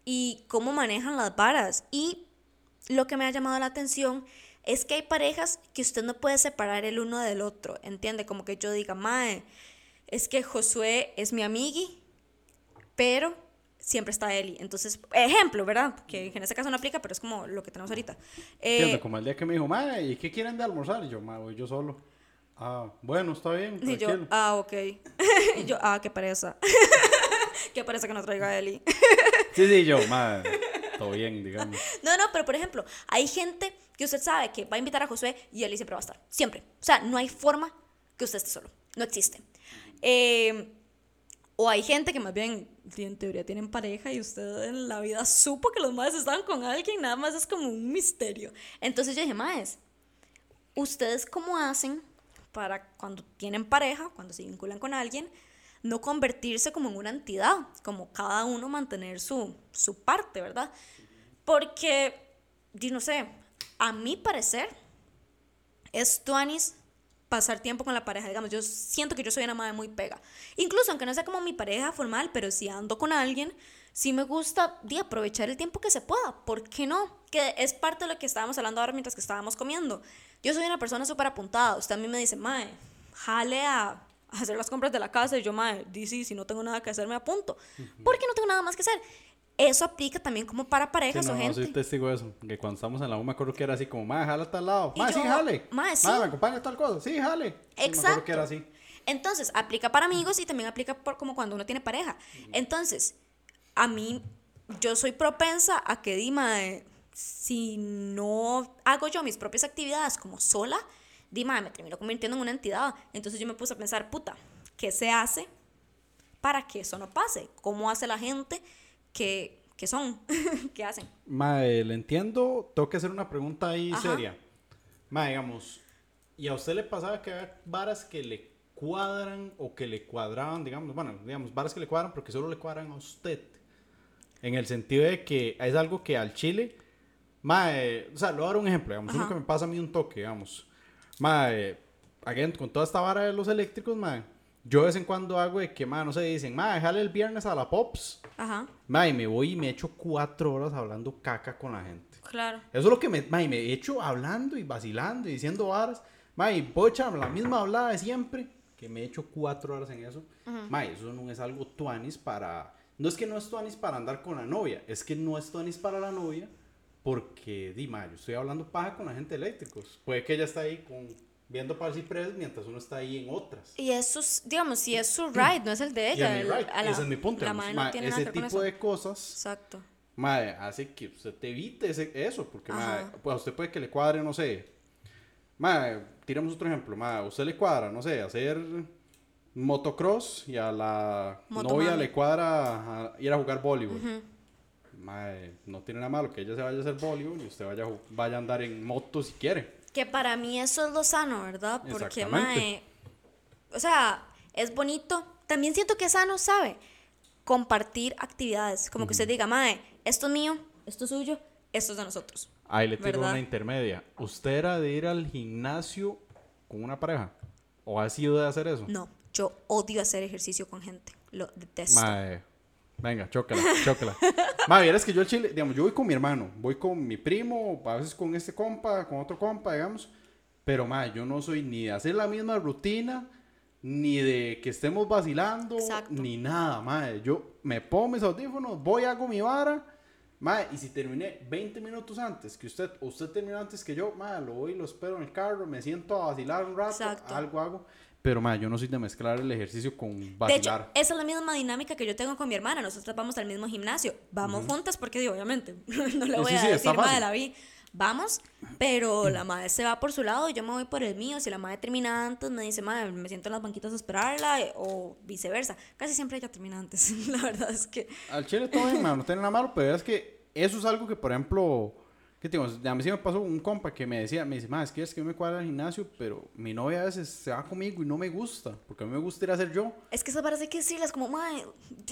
y cómo manejan las varas. Y lo que me ha llamado la atención es que hay parejas que usted no puede separar el uno del otro, ¿entiende? Como que yo diga, mae, es que Josué es mi amigui, pero siempre está Eli. Entonces, ejemplo, ¿verdad? Que en ese caso no aplica, pero es como lo que tenemos ahorita. Eh, Entiendo, como el día que me dijo, mae, ¿y qué quieren de almorzar? Y yo, mae, voy yo solo. Ah, bueno, está bien, Y yo, ah, ok. y yo, ah, qué pereza. qué pereza que no traiga a Eli. Sí, sí, yo, mae, no, no, pero por ejemplo, hay gente que usted sabe que va a invitar a Josué y Eli siempre va a estar. Siempre. O sea, no hay forma que usted esté solo. No existe. Eh, o hay gente que más bien, en teoría tienen pareja y usted en la vida supo que los maes estaban con alguien, nada más es como un misterio. Entonces yo dije, maes, ¿ustedes cómo hacen para cuando tienen pareja, cuando se vinculan con alguien, no convertirse como en una entidad, como cada uno mantener su, su parte, ¿verdad? Porque, yo no sé, a mi parecer, es tuanis pasar tiempo con la pareja. Digamos, yo siento que yo soy una madre muy pega. Incluso aunque no sea como mi pareja formal, pero si ando con alguien, sí me gusta de aprovechar el tiempo que se pueda. ¿Por qué no? Que es parte de lo que estábamos hablando ahora mientras que estábamos comiendo. Yo soy una persona súper apuntada. Usted a mí me dice, mae, jale a a hacer las compras de la casa. Y yo, mae, dice, si no tengo nada que hacer, me apunto. Porque no tengo nada más que hacer. Eso aplica también como para Sí, parejas no, o no, gente. soy testigo de eso. Que cuando estamos en la U me acuerdo que era así como, mae, jala a tal lado. Mae, sí, jale. mae, sí. me acompaña tal cosa. Sí, jale. Sí, me acuerdo Exacto. que era así. Entonces, aplica para amigos y también aplica por como cuando uno tiene pareja. Entonces, a mí, yo soy propensa a que, Dima, si no hago yo mis propias actividades como sola, Dima, me termino convirtiendo en una entidad. Entonces yo me puse a pensar, puta, ¿qué se hace para que eso no pase? ¿Cómo hace la gente que, que son? ¿Qué hacen? Mae, le entiendo. Tengo que hacer una pregunta ahí Ajá. seria. Mae, digamos, ¿y a usted le pasaba que había varas que le cuadran o que le cuadraban, digamos, bueno, digamos, varas que le cuadran porque solo le cuadran a usted? En el sentido de que es algo que al chile, mae, o sea, le voy a dar un ejemplo, digamos, uno Ajá. que me pasa a mí un toque, digamos. Mae, again, con toda esta vara de los eléctricos, mae, yo de vez en cuando hago de que, mae, no sé, dicen, mae, déjale el viernes a la Pops. Ajá, Mae, me voy y me echo cuatro horas hablando caca con la gente. claro. Eso es lo que me, mae, me he hecho hablando y vacilando y diciendo varas. Mae, puedo echar la misma hablada de siempre, que me he hecho cuatro horas en eso. Mae, eso no es algo tuanis para... No es que no es tuanis para andar con la novia, es que no es tuanis para la novia porque, di, mae, yo estoy hablando paja con la gente de eléctricos. Puede que ella está ahí con, viendo para ciprés mientras uno está ahí en otras. Y eso, es, digamos, si es su ride, no es el de Y ella. el- a la- ese es mi punto. La madre no tiene nada ese que ver con tipo de cosas Exacto. mae, hace que usted te evite ese- eso, porque Ajá. pues a usted puede que le cuadre, no sé, mae, tiremos otro ejemplo, a usted le cuadra, no sé, hacer motocross y a la Motomami. novia le cuadra a ir a jugar voleibol. Mae, no tiene nada malo que ella se vaya a hacer voleibol y usted vaya vaya a andar en moto si quiere. Que para mí eso es lo sano, ¿verdad? Porque, mae, o sea, es bonito. También siento que es sano, ¿sabe? Compartir actividades. Como que usted diga, mae, esto es mío, esto es suyo, esto es de nosotros. Ahí le tiro ¿Verdad? una intermedia. ¿Usted era de ir al gimnasio con una pareja? ¿O ha sido de hacer eso? No, yo odio hacer ejercicio con gente. Lo detesto. Mae, venga, chócala, chócala. Mae, vieras que yo al chile, digamos, yo voy con mi hermano, voy con mi primo, a veces con este compa, con otro compa, digamos. Pero, mae, yo no soy ni de hacer la misma rutina, ni de que estemos vacilando, Exacto. ni nada, mae. Yo me pongo mis audífonos, voy, hago mi vara, mae, y si terminé 20 minutos antes que usted, o usted terminó antes que yo, mae, lo voy, lo espero en el carro, me siento a vacilar un rato, Exacto. algo hago. Pero, mae, yo no soy de mezclar el ejercicio con De hecho, vacilar. esa es la misma dinámica que yo tengo con mi hermana. Nosotros vamos al mismo gimnasio. Vamos juntas porque, digo, obviamente, no le voy sí, a sí, decir, madre, la vi. Vamos, pero la madre se va por su lado y yo me voy por el mío. Si la madre termina antes, me dice, madre, me siento en las banquitas a esperarla, eh, o viceversa. Casi siempre ella termina antes. la verdad es que. Al chile todo bien, man, no tiene nada malo, pero es que eso es algo que, por ejemplo, ¿qué digo? A mí sí me pasó un compa que me decía, me dice, más es que es que yo me cuadra al gimnasio, pero mi novia a veces se va conmigo y no me gusta, porque a mí me gusta ir a hacer yo. Es que esas varas hay que decirles como, madre.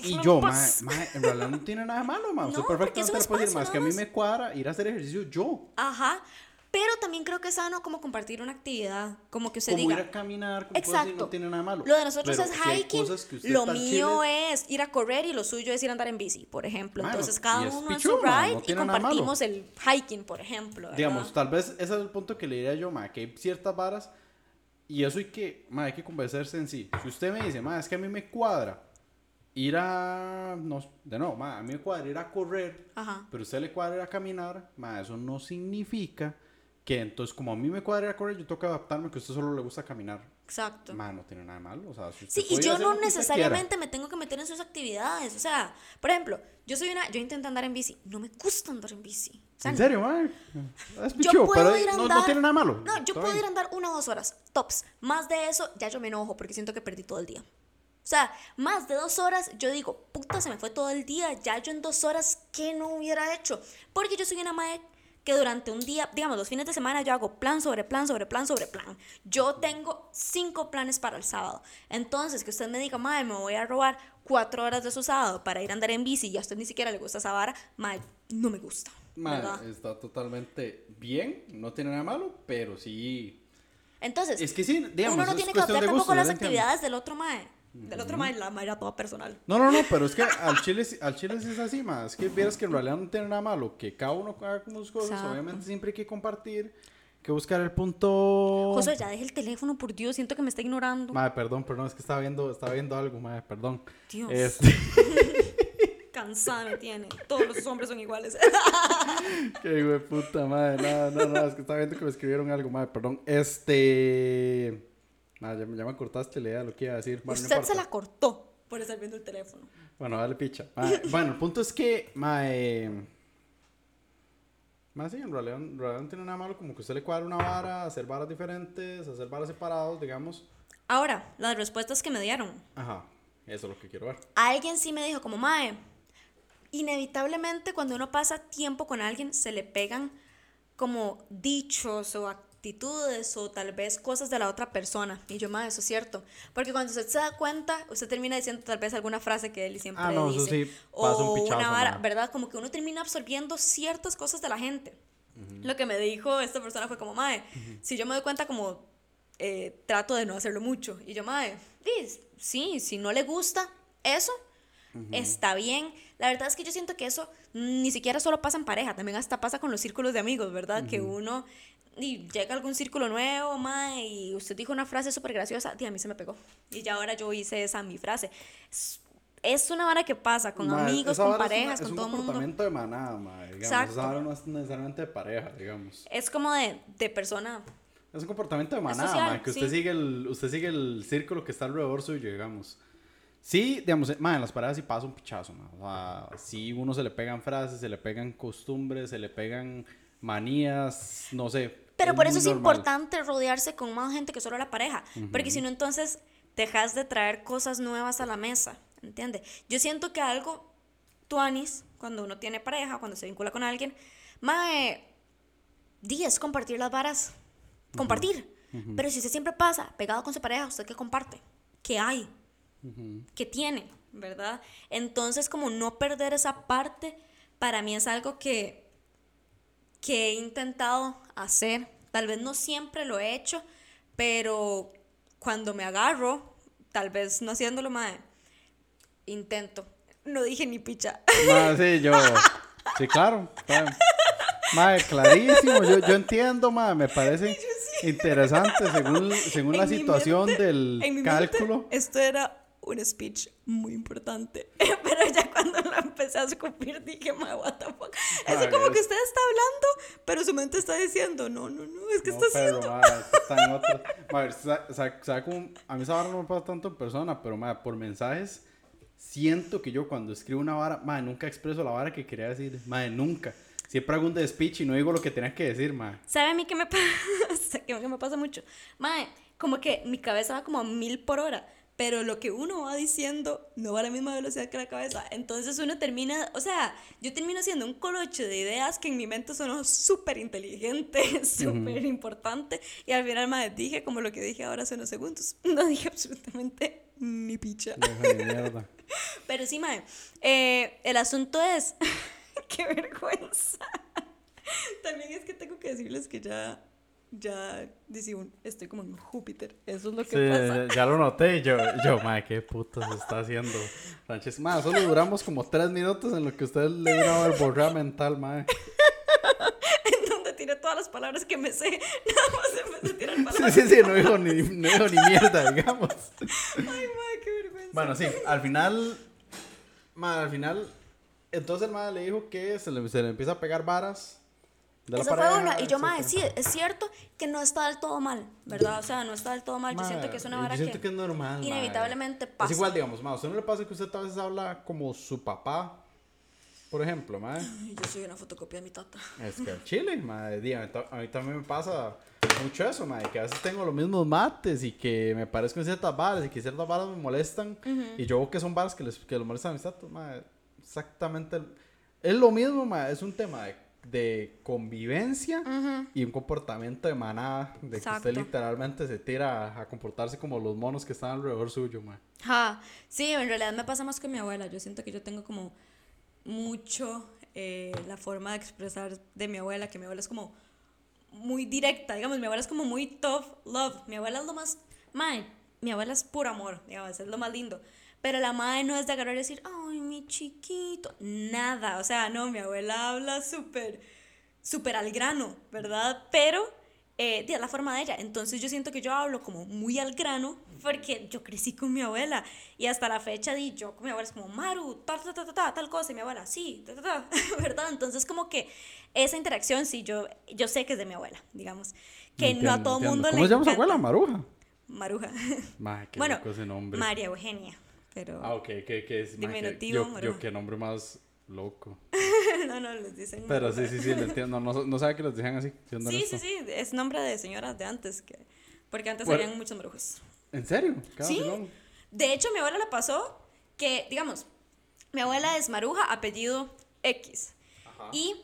Y yo, en ma, paz". ma, en realidad no tiene nada malo, man. Usted No, porque es perfectamente un le puede decir, más que a mí me cuadra ir a hacer ejercicio yo. Ajá. Pero también creo que es sano como compartir una actividad. Como que usted Como diga. ir a caminar, como puedo decir, Exacto. no tiene nada malo. Lo de nosotros Pero es hay hiking, lo mío chile- es ir a correr y lo suyo es ir a andar en bici, por ejemplo. Mano, Entonces cada uno en su ride no y compartimos el hiking, por ejemplo. ¿verdad? Digamos, tal vez ese es el punto que le diría yo, ma, que hay ciertas varas y eso hay que, ma, hay que convencerse en sí. Si usted me dice, ma, es que a mí me cuadra ir a, no, de no, ma, a mí me cuadra ir a correr, Ajá. pero a usted le cuadra ir a caminar, ma, eso no significa que entonces como a mí me cuadra correr, yo tengo que adaptarme que a usted solo le gusta caminar. Exacto. Ma, no tiene nada de malo, o sea, si Sí, y yo no necesariamente me tengo que meter en sus actividades. O sea, por ejemplo, yo soy una, yo intento andar en bici. No me gusta andar en bici. O sea, quiera. ¿En serio, ma? Es Yo puedo pero ir a no, andar. no tiene nada malo. No, yo puedo bien. ir a andar una o dos horas, tops. Más de eso, ya yo me enojo porque siento que perdí todo el día. O sea, más de dos horas, yo digo, puta, se me fue todo el día. Ya yo en dos horas, ¿qué no hubiera hecho? Porque yo soy una madre que durante un día, digamos, los fines de semana yo hago plan sobre plan, sobre plan, sobre plan. Yo tengo cinco planes para el sábado. Entonces, que usted me diga, madre, me voy a robar cuatro horas de su sábado para ir a andar en bici y a usted ni siquiera le gusta esa vara, madre, no me gusta. Ma, ¿verdad? está totalmente bien, no tiene nada malo, pero sí. Entonces, Es que sí, digamos, uno no tiene que adaptar tampoco las actividades del otro mae. Del otro mae, la mae era toda personal. No, no, no, pero es que al chile, al chile es así, más. Es que vieras que en realidad no tiene nada malo, que cada uno haga como sus cosas, Exacto. obviamente siempre hay que compartir, que buscar el punto... José, ya deje el teléfono, por Dios, siento que me está ignorando. Madre, perdón, perdón, es que estaba viendo, estaba viendo algo, madre, perdón. Dios. Este, Cansada me tiene. Todos los hombres son iguales. qué hijo de puta, madre, no, no, no, es que estaba viendo que me escribieron algo, madre, perdón. Este... Madre, ya, me- ya me cortaste la idea de lo que iba a decir. Bueno, no Usted se importa. la cortó por estar viendo el teléfono. Bueno, dale picha. Mae, bueno, el punto es que, mae. Más sí, en realidad, en realidad no tiene nada malo como que usted le cuadra una vara, hacer varas diferentes, hacer varas separados, digamos. Ahora, las respuestas que me dieron. Ajá, eso es lo que quiero ver. Alguien sí me dijo como, mae, inevitablemente cuando uno pasa tiempo con alguien se le pegan como dichos o actitudes o tal vez cosas de la otra persona. Y yo, mae, eso es cierto. Porque cuando usted se da cuenta, usted termina diciendo tal vez alguna frase que él siempre Ah, no, eso dice. sí, pasa un o pichazo, una vara. ¿verdad? Como que uno termina absorbiendo ciertas cosas de la gente. Lo que me dijo esta persona fue como, mae, si yo me doy cuenta como eh, trato de no hacerlo mucho. Y yo, mae, "Dis, sí, si no le gusta eso, está bien. La verdad es que yo siento que eso ni siquiera solo pasa en pareja, también hasta pasa con los círculos de amigos, ¿verdad? Que uno y llega algún círculo nuevo, mae, y usted dijo una frase súper graciosa, y a mí se me pegó. Y ya ahora yo hice esa mi frase. Es, es una vara que pasa con amigos, con es una- parejas, es con un todo el mundo. comportamiento de manada, mae, digamos. Exacto. Esa vara no es necesariamente de pareja, digamos. Es como de, de persona. Es un comportamiento de manada, social, mae, que usted sí. sigue el usted sigue el círculo que está alrededor suyo, digamos. Sí, digamos, ma, en las paradas sí pasa un pichazo, ma. O sea, sí uno se le pegan frases, se le pegan costumbres, se le pegan manías, no sé. Pero por eso es normal. importante rodearse con más gente que solo la pareja. Porque si no, entonces dejas de traer cosas nuevas a la mesa. ¿Entiendes? Yo siento que algo, tuanis, cuando uno tiene pareja, cuando se vincula con alguien, mae, di, es compartir las varas. Compartir. Pero si usted siempre pasa pegado con su pareja, ¿usted qué comparte? ¿Qué hay? ¿Qué tiene? ¿Verdad? Entonces, como no perder esa parte, para mí es algo que que he intentado hacer. Tal vez no siempre lo he hecho, pero cuando me agarro, tal vez no haciéndolo más, intento. No dije ni picha. Ma, sí, yo. Sí, claro. claro. Ma, clarísimo. Yo, yo entiendo, ma. Me parece interesante según, según la En situación mente- del en mi mente, cálculo. esto era un speech muy importante. Pero ya cuando lo empecé a escupir dije, ma, what the fuck. Es Ay, como que usted está hablando, pero su mente está diciendo, no, no, no, es que No, está pero, haciendo. está en otro. A ver, sabe a mí esa vara no me pasa tanto en persona, pero ma, por mensajes siento que yo cuando escribo una vara, ma, nunca expreso la vara que quería decir. Ma, nunca. Siempre hago un de speech y no digo lo que tenía que decir, ma. ¿Sabe a mí qué me pasa? ¿Qué me pasa mucho? Mae, como que mi cabeza va como a mil por hora, pero lo que uno va diciendo no va a la misma velocidad que la cabeza. Entonces uno termina, o sea, yo termino haciendo un coloche de ideas que en mi mente sonó súper inteligente, súper importante, y al final, mae, dije como lo que dije ahora hace unos segundos. No dije absolutamente ni picha. Mierda. Pero sí, mae, eh, el asunto es, qué vergüenza. También es que tengo que decirles que ya, ya, dice un, estoy como en Júpiter. Eso es lo que Sí, pasa. ya lo noté. Yo, yo, ma, qué puto se está haciendo. Sánchez, ma, solo duramos como tres minutos en lo que usted le dio el borrada mental, ma. En donde tiré todas las palabras que me sé. Nada más empecé a tirar Sí, palabras. sí, sí, no dijo ni, no dijo ni mierda, digamos. Ay, mae, qué vergüenza. Bueno, sí, al final, ma, al final, entonces el ma le dijo que se le, se le empieza a pegar varas. De Eso fue pareja, una. Y yo, etcétera. sí, es cierto que no está del todo mal, ¿verdad? O sea, no está del todo mal. Yo siento que es una yo vara siento que, que es normal, ma. inevitablemente pasa. Es igual, digamos, ma, ¿a usted no le pasa que usted a veces habla como su papá? Por ejemplo, ma. Ay, Yo soy una fotocopia de mi tata. Es que chile, madre, a mí también me pasa mucho eso, madre, que a veces tengo los mismos mates y que me parezco en ciertas varas y que ciertas varas me molestan y yo veo que son varas que les que los molestan a mis tatos, madre, exactamente, el- es lo mismo, madre, es un tema de, de convivencia y un comportamiento de manada, de que Exacto. usted literalmente se tira a, a comportarse como los monos que están alrededor suyo, madre. Ja, sí, en realidad me pasa más con mi abuela. Yo siento que yo tengo como mucho eh, la forma de expresar de mi abuela, que mi abuela es como muy directa, digamos, mi abuela es como muy tough love. Mi abuela es lo más, mae, mi abuela es puro amor, digamos, es lo más lindo. Pero la madre no es de agarrar y decir, ay, mi chiquito, nada, o sea, no, mi abuela habla súper, súper al grano, ¿verdad? Pero eh, de la forma de ella. Entonces yo siento que yo hablo como muy al grano porque yo crecí con mi abuela y hasta la fecha di yo con mi abuela es como Maru, tal, tal, tal, tal, tal, tal cosa y mi abuela, sí, ta, ta, ta", ¿verdad? Entonces como que esa interacción sí, yo, yo sé que es de mi abuela, digamos. Que no a todo entiendo. mundo ¿Cómo le se llama su abuela? Maruja. Maruja. Qué bueno, loco ese nombre. María Eugenia, pero Ah, ok, que, que es madre, que- Diminutivo, yo, yo, qué nombre más loco. no, no, les dicen Pero sí, sí, sí, lo entiendo. No, no, no sabe que los dejan así. Sí, honesto. sí, sí, es nombre de señoras de antes, que, porque antes Bueno. habían muchos marujas. ¿En serio? Qué Sí. vacilón. De hecho, mi abuela le pasó que, digamos, mi abuela es Maruja, apellido X. Y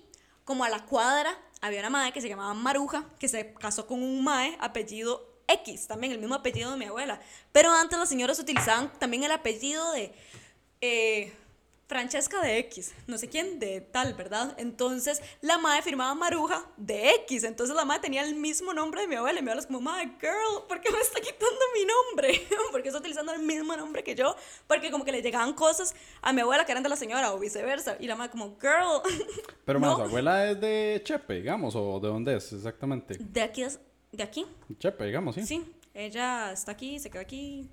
como a la cuadra había una madre que se llamaba Maruja, que se casó con un mae, apellido X, también el mismo apellido de mi abuela. Pero antes las señoras utilizaban también el apellido de eh, Francesca de X, no sé quién, de tal, ¿verdad? Entonces la madre firmaba Maruja de X, entonces la madre tenía el mismo nombre de mi abuela y mi abuela es como, madre, girl, ¿por qué me está quitando mi nombre? porque está utilizando el mismo nombre que yo, porque como que le llegaban cosas a mi abuela que eran de la señora o viceversa, y la madre como, girl, Pero No. más, ¿su abuela es de Chepe, digamos? ¿O de dónde es exactamente? de aquí, es- de aquí, Chepe, digamos, sí. sí, ella está aquí, se queda aquí,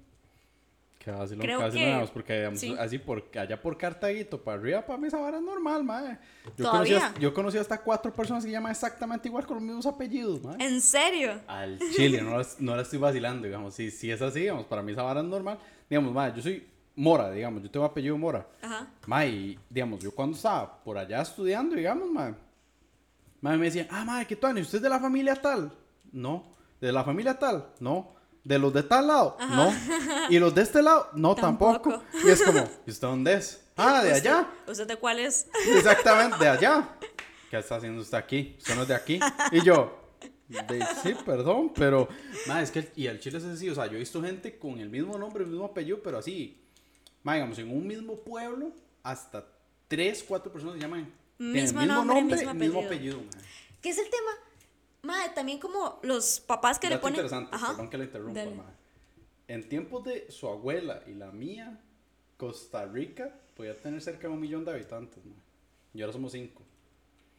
Que vacilón, Creo que vacilón, que- digamos, porque digamos, sí. así por allá por Cartaguito para arriba, para mí esa vara es normal, madre. Yo ¿Todavía? conocí, hasta- yo conocí hasta cuatro personas que llaman exactamente igual con los mismos apellidos, madre. ¿en serio? Al chile, no la, no la estoy vacilando, digamos. Si, si es así, digamos, para mí esa vara es normal. Digamos, madre, yo soy Mora, digamos, yo tengo apellido Mora. Ajá. Ma, y, digamos, yo cuando estaba por allá estudiando, digamos, ma, ma, me decían, ah, ma, ¿qué tal? ¿Y usted es de la familia tal? No. ¿De la familia tal? No. ¿De los de tal lado? No. ¿Y los de este lado? No, tampoco. Tampoco. Y es como, ¿y usted dónde es? Ah, de ¿Usted- allá. ¿Usted de cuál es? Exactamente, de allá. ¿Qué está haciendo usted aquí? Usted no es de aquí. Y yo, de- sí, perdón, pero. Ma, es que. el- y el chile es así, o sea, yo he visto gente con el mismo nombre, el mismo apellido, pero así. Ma, digamos, en un mismo pueblo, hasta tres, cuatro personas se llaman. tienen el Mismo nombre, mismo mismo apellido. apellido. ma. ¿Qué es el tema? Madre, también como los papás que le Dato ponen. interesante, Ajá. perdón que le interrumpa, Dale. ma. En tiempos de su abuela y la mía, Costa Rica podía tener cerca de un millón de habitantes, ma. Y ahora somos cinco.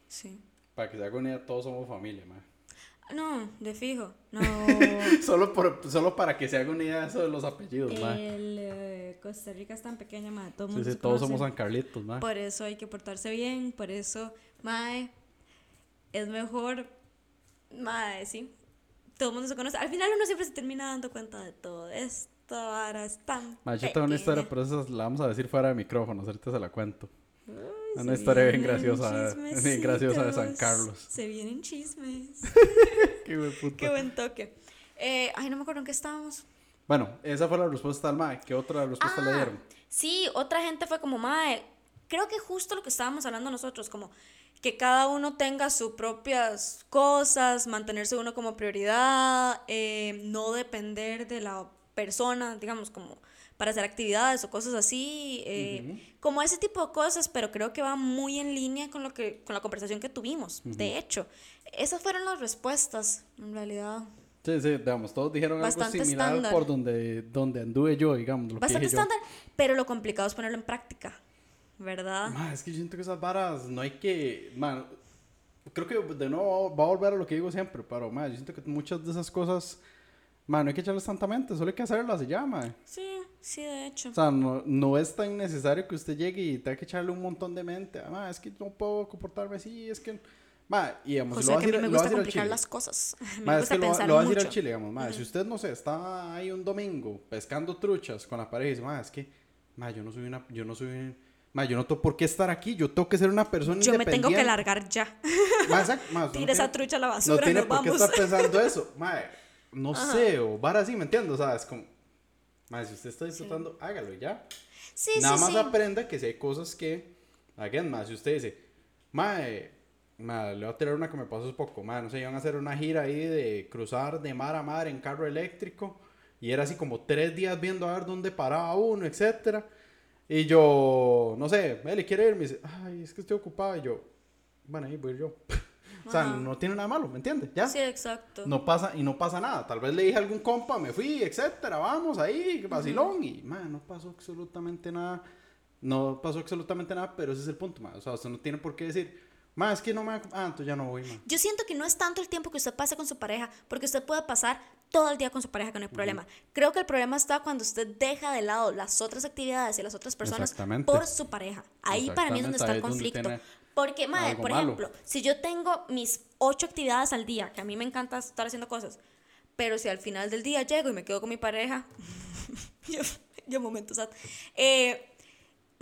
Sí. Para que se haga una idea, todos somos familia, ma. No, de fijo. No. solo, por, solo para que se haga una idea de eso de los apellidos, ma. El, eh, Costa Rica es tan pequeña, madre. Todo el Sí, mundo sí, se todos conoce. somos San Carlitos, ma. Por eso hay que portarse bien, por eso, mae, es mejor, mae, sí. Todo el mundo se conoce. Al final uno siempre se termina dando cuenta de todo. Esto ahora es tan. Ma, yo tengo una historia, pero esa la vamos a decir fuera de micrófono, ahorita se la cuento. Ay, Una historia bien graciosa, bien graciosa de San. Carlos. Se vienen chismes. Qué buen puta. Qué buen toque. Eh, ay, no me acuerdo en qué estábamos. Bueno, esa fue la respuesta al MAE. ¿Qué otra respuesta le Ah, dieron? Sí, otra gente fue como, mae, creo que justo lo que estábamos hablando nosotros, como que cada uno tenga sus propias cosas, mantenerse uno como prioridad, eh, no depender de la persona, digamos, como para hacer actividades o cosas así, eh, como ese tipo de cosas, pero creo que va muy en línea con lo que con la conversación que tuvimos. De hecho, esas fueron las respuestas, en realidad. Sí, sí, digamos, todos dijeron Bastante algo similar estándar. por donde, donde anduve yo, digamos. Lo Bastante estándar, pero lo complicado es ponerlo en práctica, ¿verdad? Es que yo siento que esas varas no hay que. Man, creo que de nuevo va a volver a lo que digo siempre, pero ma, yo siento que muchas de esas cosas. Man, no hay que echarles tanta mente, solo hay que hacerlas y ya, ma. Sí, sí, de hecho. O sea, no, no es tan necesario que usted llegue y tenga que echarle un montón de mente. Ah, es que no puedo comportarme así, es que. Ma, y digamos, O lo sea, a que a decir- mí me lo a gusta complicar las cosas. Me Ma, es gusta que lo, pensar lo voy a decir mucho. al chile, digamos, ma, si usted, no sé, está ahí un domingo pescando truchas con la pareja y dice, ma, es que, ma, yo no soy una, yo no soy, ma, yo no tengo por qué estar aquí, yo tengo que ser una persona Yo me tengo que independiente". largar ya. Ma, ma, usted no Tira esa trucha a la No basura, tiene nos por qué vamos. estar pensando eso, ma, no sé, o vara así, ¿me entiendes? O sea, es como, ma, si usted está disfrutando, hágalo y ya. Sí, Nada sí, más sí. aprenda que si hay cosas que, again, más si usted dice, mae, mae, le voy a tirar una que me pasó hace poco, mae, no sé, iban a hacer una gira ahí de cruzar de mar a mar en carro eléctrico y era así como tres días viendo a ver dónde paraba uno, etcétera. Y yo, no sé, él quiere ir, me dice, ay, es que estoy ocupado. Y yo, bueno, ahí voy yo. o sea, Ajá. no tiene nada malo, ¿me entiendes? Ya. Sí, exacto. No pasa, y no pasa nada. Tal vez le dije a algún compa, me fui, etcétera, vamos ahí, vacilón. Y, man, no pasó absolutamente nada. No pasó absolutamente nada, pero ese es el punto, man. O sea, usted no tiene por qué decir, man, es que no me. Ah, entonces ya no voy, man. Yo siento que no es tanto el tiempo que usted pase con su pareja, porque usted puede pasar todo el día con su pareja que no hay problema. Creo que el problema está cuando usted deja de lado las otras actividades y las otras personas por su pareja. Ahí para mí es donde está el conflicto. Porque, madre, por malo. ejemplo, si yo tengo mis ocho actividades al día, que a mí me encanta estar haciendo cosas, pero si al final del día llego y me quedo con mi pareja, yo, yo momentos, eh,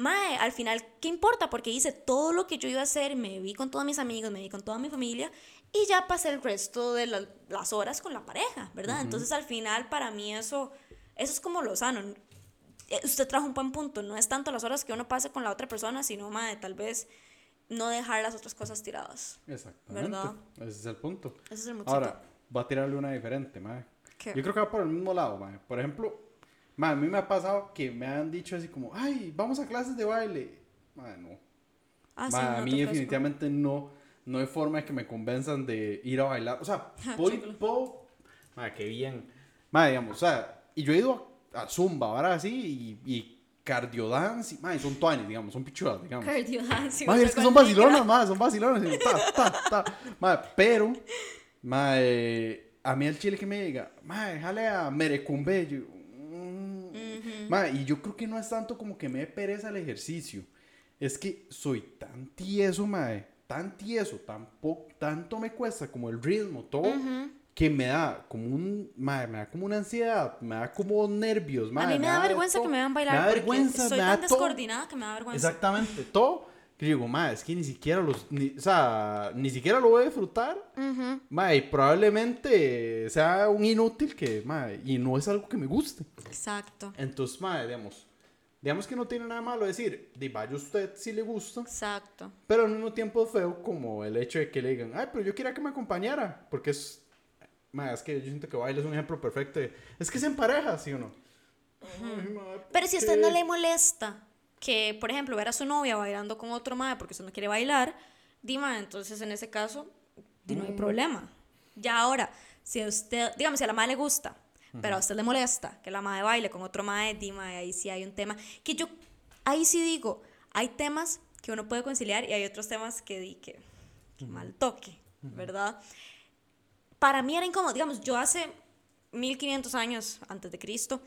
Mae, al final, ¿qué importa? Porque hice todo lo que yo iba a hacer, me vi con todos mis amigos, me vi con toda mi familia y ya pasé el resto de la- las horas con la pareja, ¿verdad? Entonces, al final, para mí eso, eso es como lo sano. Eh, Usted trajo un buen punto, no es tanto las horas que uno pase con la otra persona, sino, mae, tal vez no dejar las otras cosas tiradas. Exactamente. ¿Verdad? Ese es el punto. Ese es el motivo. Ahora, va a tirarle una diferente. ¿Qué? Yo creo que va por el mismo lado, man. Por ejemplo, man, a mí me ha pasado que me han dicho así como, ay, vamos a clases de baile. Man, no. Ah, sí, Ma, no a mí definitivamente no, no hay forma de que me convenzan de ir a bailar. O sea, ir- Chúcalo. puedo- ma, qué bien. Ma, digamos, o sea, y yo he ido a, a Zumba, ahora así, y, y cardio dance, y, ma, son tuanes, digamos, son pichudas, digamos. Cardio dance, Ma, es que son con vacilonas, ma, son vacilonas. y ta, ta, ta. Ma, pero, ma, eh, a mí el chile que me diga, ma, déjale a Merecumbe. Yo, ma, y yo creo que no es tanto como que me pereza el ejercicio. Es que soy tan tieso, ma, tan tieso, tan po- tanto me cuesta como el ritmo, todo, que me da como un, mae, me da como una ansiedad, me da como nervios, mae, a mí me da de vergüenza todo. que me vean bailar. Me da vergüenza, Soy me tan da todo. descoordinada que me da vergüenza. Exactamente, todo. Que digo, mae, es que ni siquiera los, ni, o sea, ni siquiera lo voy a disfrutar. Ujú, Mae, y probablemente sea un inútil que, mae, y no es algo que me guste. Exacto. Entonces, mae, digamos, digamos que no tiene nada malo decir, de vaya usted si le gusta, Exacto. pero al mismo tiempo es feo como el hecho de que le digan, ay, pero yo quería que me acompañara, porque es, mae, es que yo siento que baile es un ejemplo perfecto de, es que es en pareja, ¿sí o no? Ay, mae, Pero si a usted no le molesta que, por ejemplo, ver a su novia bailando con otro mae porque usted no quiere bailar, dima, entonces en ese caso, Mm. no hay problema. Ya ahora, si a usted, digamos, si a la madre le gusta, pero a usted le molesta que la madre baile con otro mae, dima, ahí sí hay un tema. Que yo, ahí sí digo, hay temas que uno puede conciliar y hay otros temas que di que, que mal toque, ¿verdad? para mí era incómodo. Digamos, yo hace 1500 años antes de Cristo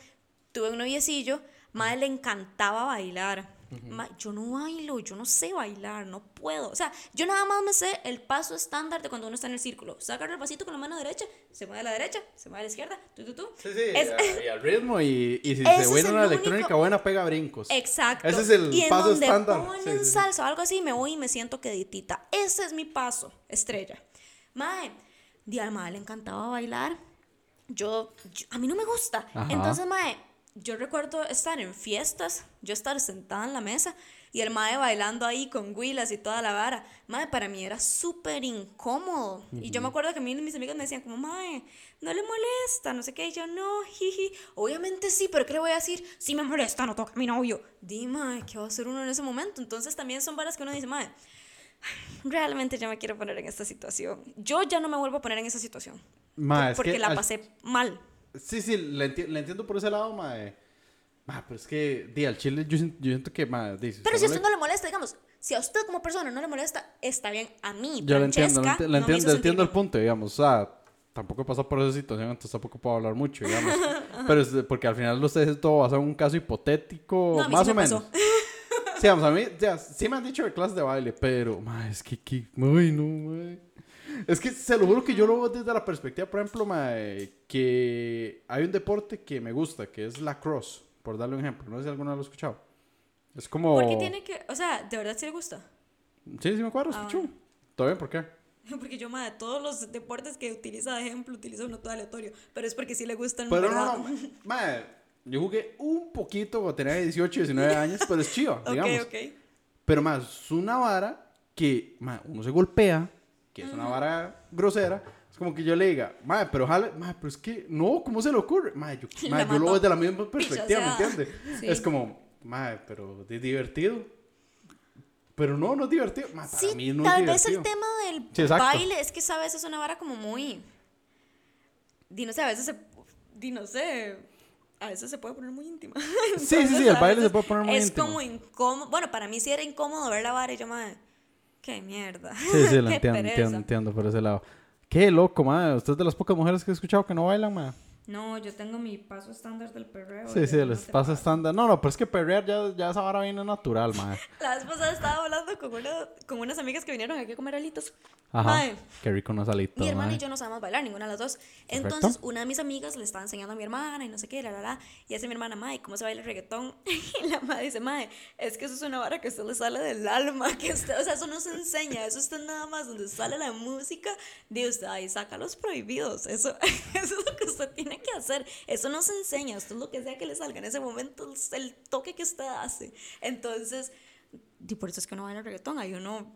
tuve un noviecillo, madre le encantaba bailar. Ma, yo no bailo, yo no sé bailar, no puedo. O sea, yo nada más me sé el paso estándar de cuando uno está en el círculo. Saca el pasito con la mano derecha, se mueve a la derecha, se mueve a la izquierda, tú, tú, tú. Sí, sí, Es- y al ritmo y, y si se el una único- electrónica buena pega brincos. Exacto. Ese es el y en paso donde estándar. ponen Sí, salsa o algo así, me voy y me siento queditita. Ese es mi paso, estrella. Mae, di mae le encantaba bailar. Yo, yo- a mí no me gusta. Ajá. Entonces, mae, yo recuerdo estar en fiestas, yo estar sentada en la mesa y el mae bailando ahí con huilas y toda la vara. Mae, para mí era súper incómodo. Y yo me acuerdo que a mí mis amigos me decían como, mae, no le molesta, no sé qué. Y yo, no, jiji. Obviamente sí, pero ¿qué le voy a decir? Si me molesta, no toca a mi novio. Di, mae, ¿qué va a hacer uno en ese momento? Entonces también son varas que uno dice, mae, realmente yo me quiero poner en esta situación. Yo ya no me vuelvo a poner en esa situación. Ma, es porque que la al- pasé mal. Sí, sí, le, enti- le entiendo por ese lado, mae. Ma, pero es que, di, al chile yo, siento- yo siento que, ma, di, Pero si a usted le- no le molesta, digamos, si a usted como persona no le molesta, está bien. A mí, Yo lo entiendo, lo Francesca, enti- no entiendo, le entiendo el punto, digamos, o sea, tampoco he pasado por esa situación, entonces tampoco puedo hablar mucho, digamos. pero es porque al final ustedes es todo basado en un caso hipotético, No, a más sí o me menos. Sí, vamos, a mí, ya, sí me han dicho de clases de baile, pero, ma, es que, que, ay, no, ma. Es que se lo juro que yo lo veo desde la perspectiva, por ejemplo, ma, que hay un deporte que me gusta, que es la cross, por darle un ejemplo. No sé si alguno lo ha escuchado. Es como... ¿Por qué tiene que.? O sea, ¿de verdad sí le gusta? Sí, sí me acuerdo, Ah, escucho. ¿Todo bien? ¿Por qué? Porque yo, madre, todos los deportes que utiliza de ejemplo, utiliza uno todo aleatorio. Pero es porque sí le gustan, Pero ¿verdad? no, no, ma, yo jugué un poquito cuando tenía 18, 19 años, pero es chido, ok, digamos. ok. Pero más, es una vara que ma, uno se golpea, que es una vara grosera. Es como que yo le diga, madre, pero jale, madre, pero es que no, ¿cómo se le ocurre? Madre, yo, madre, yo lo veo desde la misma perspectiva, ¿me entiendes? Sí. Es como, madre, pero es divertido. Pero no, no es divertido. Madre, para Sí, mí no tal es vez el tema del Sí, baile es que esa vez es una vara como muy. Di, no sé, a veces se. Di, no sé. A veces se puede poner muy íntima. Sí, sí, sí, el baile se puede poner muy es íntimo. como incómodo. Bueno, para mí sí era incómodo ver la vara y yo, madre. Qué mierda. Sí, sí, lo entiendo, entiendo, entiendo por ese lado. Qué loco, madre. Usted es de las pocas mujeres que he escuchado que no bailan, madre. No, yo tengo mi paso estándar del perreo. Sí, sí, el espacio estándar. No, no, pero es que perrear ya, ya esa vara viene natural, madre. La vez pasada estaba hablando con, una, con unas amigas que vinieron aquí a comer alitos. Ajá. Mae, Qué rico unas alitas, Mi hermana y yo no sabemos bailar, ninguna de las dos. Entonces, una de mis amigas le estaba enseñando a mi hermana y no sé qué, la, la, la. Y hace mi hermana, Mae, ¿cómo se baila el reggaetón? Y la madre dice, Mae, es que eso es una vara que usted le sale del alma. Que usted, o sea, eso no se enseña. Eso está nada más donde sale la música. De usted, ahí saca los prohibidos. Eso, eso es lo que usted tiene que hacer. Eso no se enseña. Esto es lo que sea que le salga en ese momento, es el toque que usted hace. Entonces, y por eso es que uno baila el reggaetón. Ahí uno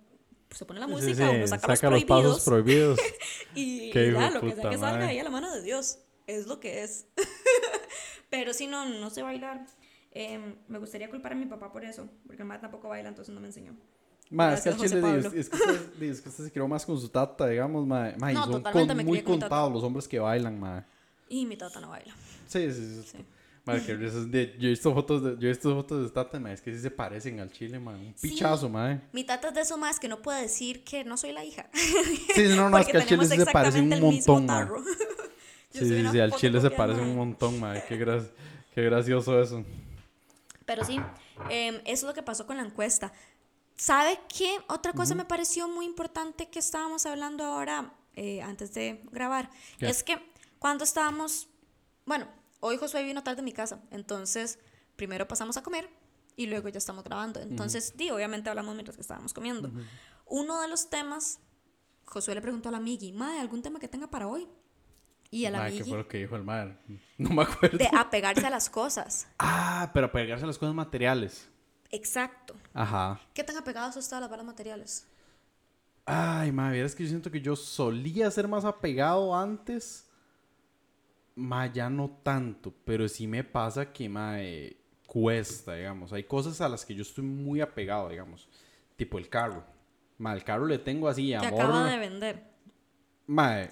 se pone la Sí, música, sí, uno saca, saca los los prohibidos. pasos prohibidos. Y, y ya, lo que sea que salga ahí a la mano de Dios. Es lo que es. Pero si no, no sé bailar. Em, me gustaría culpar a mi papá por eso, porque mi mamá tampoco baila, entonces no me enseñó. Ma, es que al chile, es, es que usted, di, es que usted se crió más con su tata, digamos, ma. ma, y No, son totalmente con- muy contados los hombres que bailan, ma. Y mi tata no baila. Sí, sí, sí. Sí. Ma, que de- yo he visto fotos de, yo he visto fotos de tata, ma, es que sí se parecen al chile, ma. Un Sí. pichazo, ma. Mi tata es de eso más que no puede decir que no soy la hija. Sí, no, no, es que al chile sí se exactamente un montón, ma. tarro. Yo Sí, sí, sí, al chile se parece un montón, ma. Qué, gra- qué gracioso eso. Pero sí, em, eso es lo que pasó con la encuesta. ¿Sabe qué? Otra cosa me pareció muy importante que estábamos hablando ahora eh, antes de grabar. ¿Qué? Es que cuando estábamos, bueno, hoy Josué vino tarde a mi casa, entonces primero pasamos a comer y luego ya estamos grabando. Entonces, di, obviamente hablamos mientras que estábamos comiendo. Uno de los temas, Josué le preguntó a la amigui, Mae, ¿algún tema que tenga para hoy? Y el Mae, ¿qué fue lo que dijo el madre? No me acuerdo. de apegarse a las cosas. Ah, pero pegarse a las cosas materiales. Exacto. Ajá. ¿Qué tan apegados está a las varas materiales? Ay, madre, es que yo siento que yo solía ser más apegado antes. Ma, ya no tanto, pero sí me pasa que, ma, eh, cuesta, digamos. Hay cosas a las que yo estoy muy apegado, digamos. Tipo el carro. Ma, el carro le tengo así, Que amor. acaba de vender. Ma, eh,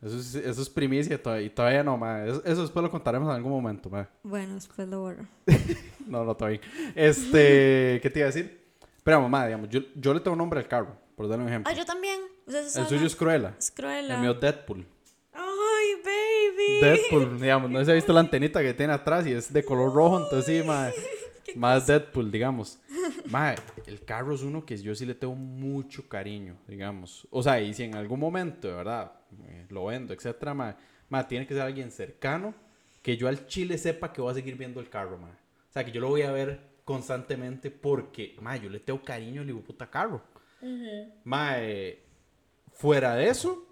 eso es, eso es primicia todavía, y todavía no, ma. Eso, eso después lo contaremos en algún momento, ma. Bueno, después lo borro. No, no, todavía. Este, ¿qué te iba a decir? Pero, mamá, digamos, yo, yo le tengo nombre al carro, por darle un ejemplo. Ah, yo también. Ustedes el suyo es Cruella. Es Cruella. El mío Deadpool. Ay, baby. Deadpool, digamos, no si ha visto la antenita que tiene atrás y es de color rojo, entonces sí, mae, más Deadpool, digamos. Mae, el carro es uno que yo sí le tengo mucho cariño, digamos. O sea, y si en algún momento, de verdad, eh, lo vendo, etcétera, mae, mae, tiene que ser alguien cercano que yo al chile sepa que voy a seguir viendo el carro, mae. O sea, que yo lo voy a ver constantemente porque, mae, yo le tengo cariño al puta carro. Mae, fuera de eso,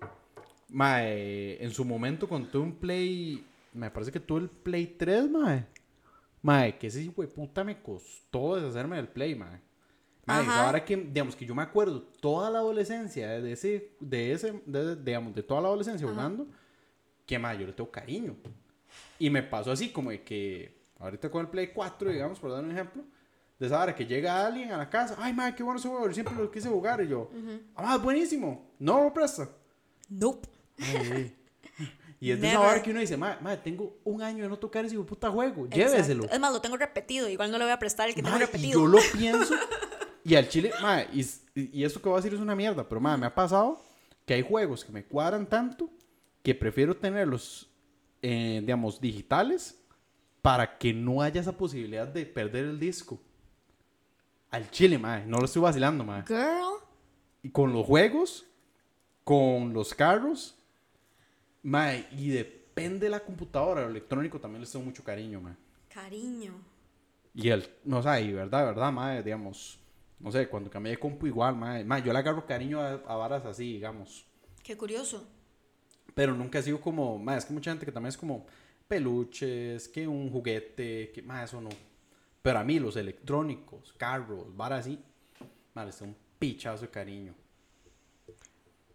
mae, en su momento cuando tuve un Play, me parece que tuve el Play 3, mae. Mae, que ese hijo de puta me costó deshacerme del Play, mae. Mae, Ajá. ahora que, digamos, que yo me acuerdo toda la adolescencia de ese, de ese, de- digamos, de toda la adolescencia jugando, que, mae, yo le tengo cariño. Y me pasó así como de que, ahorita con el Play 4, digamos, por dar un ejemplo, de esa hora que llega alguien a la casa, ay, madre, qué bueno ese juego, yo siempre lo quise jugar, y yo, ah, es buenísimo, no lo presta. Nope. Ay, y es de esa hora que uno dice, madre, madre, tengo un año de no tocar ese puta juego, lléveselo. Es más, lo tengo repetido. Igual no le voy a prestar el que tengo Mae, y repetido. yo lo pienso, y al chile, madre, y, y esto que voy a decir es una mierda, pero madre, me ha pasado que hay juegos que me cuadran tanto que prefiero tenerlos, eh, digamos, digitales para que no haya esa posibilidad de perder el disco. Al chile, madre, no lo estoy vacilando, madre. Girl. Y con los juegos, con los carros, mae, y depende de la computadora, el electrónico también les tengo mucho cariño, mae. Cariño. Y el, no sé, y verdad, verdad, mae, digamos, no sé, cuando cambié de compu igual, mae, mae, yo le agarro cariño a, a varas así, digamos. Qué curioso. Pero nunca ha sido como, mae, es que mucha gente que también es como peluches, que un juguete, que, mae, eso no. Pero a mí los electrónicos, carros, varas así, mae, les tengo un pichazo de cariño.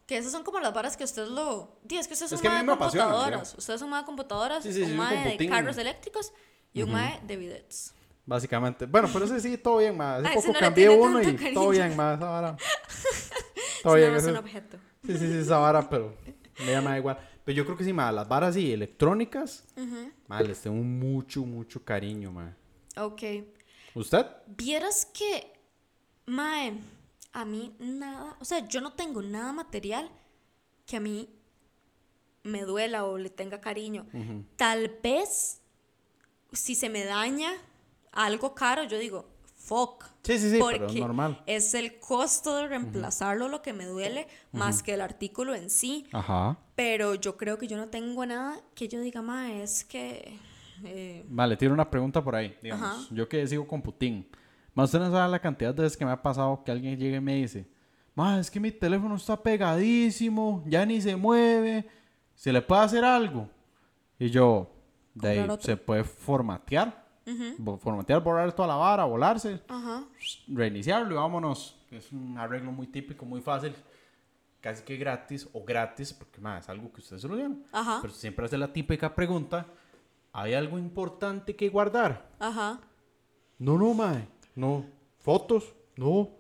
Que esas son como las varas que ustedes lo. Di, es que ustedes Es son que a mí más computadoras. Ustedes son más computadoras, Sí, sí, un mae de carros eléctricos y un mae de bidets. Básicamente. Bueno, pero ese sí, todo bien, más. Hace Ah, ese poco no le cambié uno y cariño. todo bien, más. Esa vara. Es Todo bien. nada más ese- un objeto. Sí, sí, sí, esa vara, pero me llama igual. Pero yo creo que sí, más. Las varas sí, electrónicas, más, les tengo mucho, mucho cariño, más. Ok. ¿Usted? Vieras que, mae, a mí nada, o sea, yo no tengo nada material que a mí me duela o le tenga cariño. Tal vez, si se me daña algo caro, yo digo, fuck. Sí, sí, sí, pero es porque normal. es el costo de reemplazarlo lo que me duele, más que el artículo en sí. Ajá. Pero yo creo que yo no tengo nada que yo diga, mae, es que... eh, Vale, tiene una pregunta por ahí, digamos. Ajá. Yo que sigo con Putin. Más usted no sabe la cantidad de veces que me ha pasado que alguien llegue y me dice, más es que mi teléfono está pegadísimo, ya ni se mueve, ¿se le puede hacer algo? Y yo, de ahí, se puede formatear, bo- formatear, borrar toda la vara, volarse, Ajá. reiniciarlo y vámonos. Es un arreglo muy típico, muy fácil, casi que gratis o gratis, porque más es algo que usted soluciona. Ajá. Pero siempre hace la típica pregunta, ¿hay algo importante que guardar? Ajá. No, no, mae. No. ¿Fotos? No.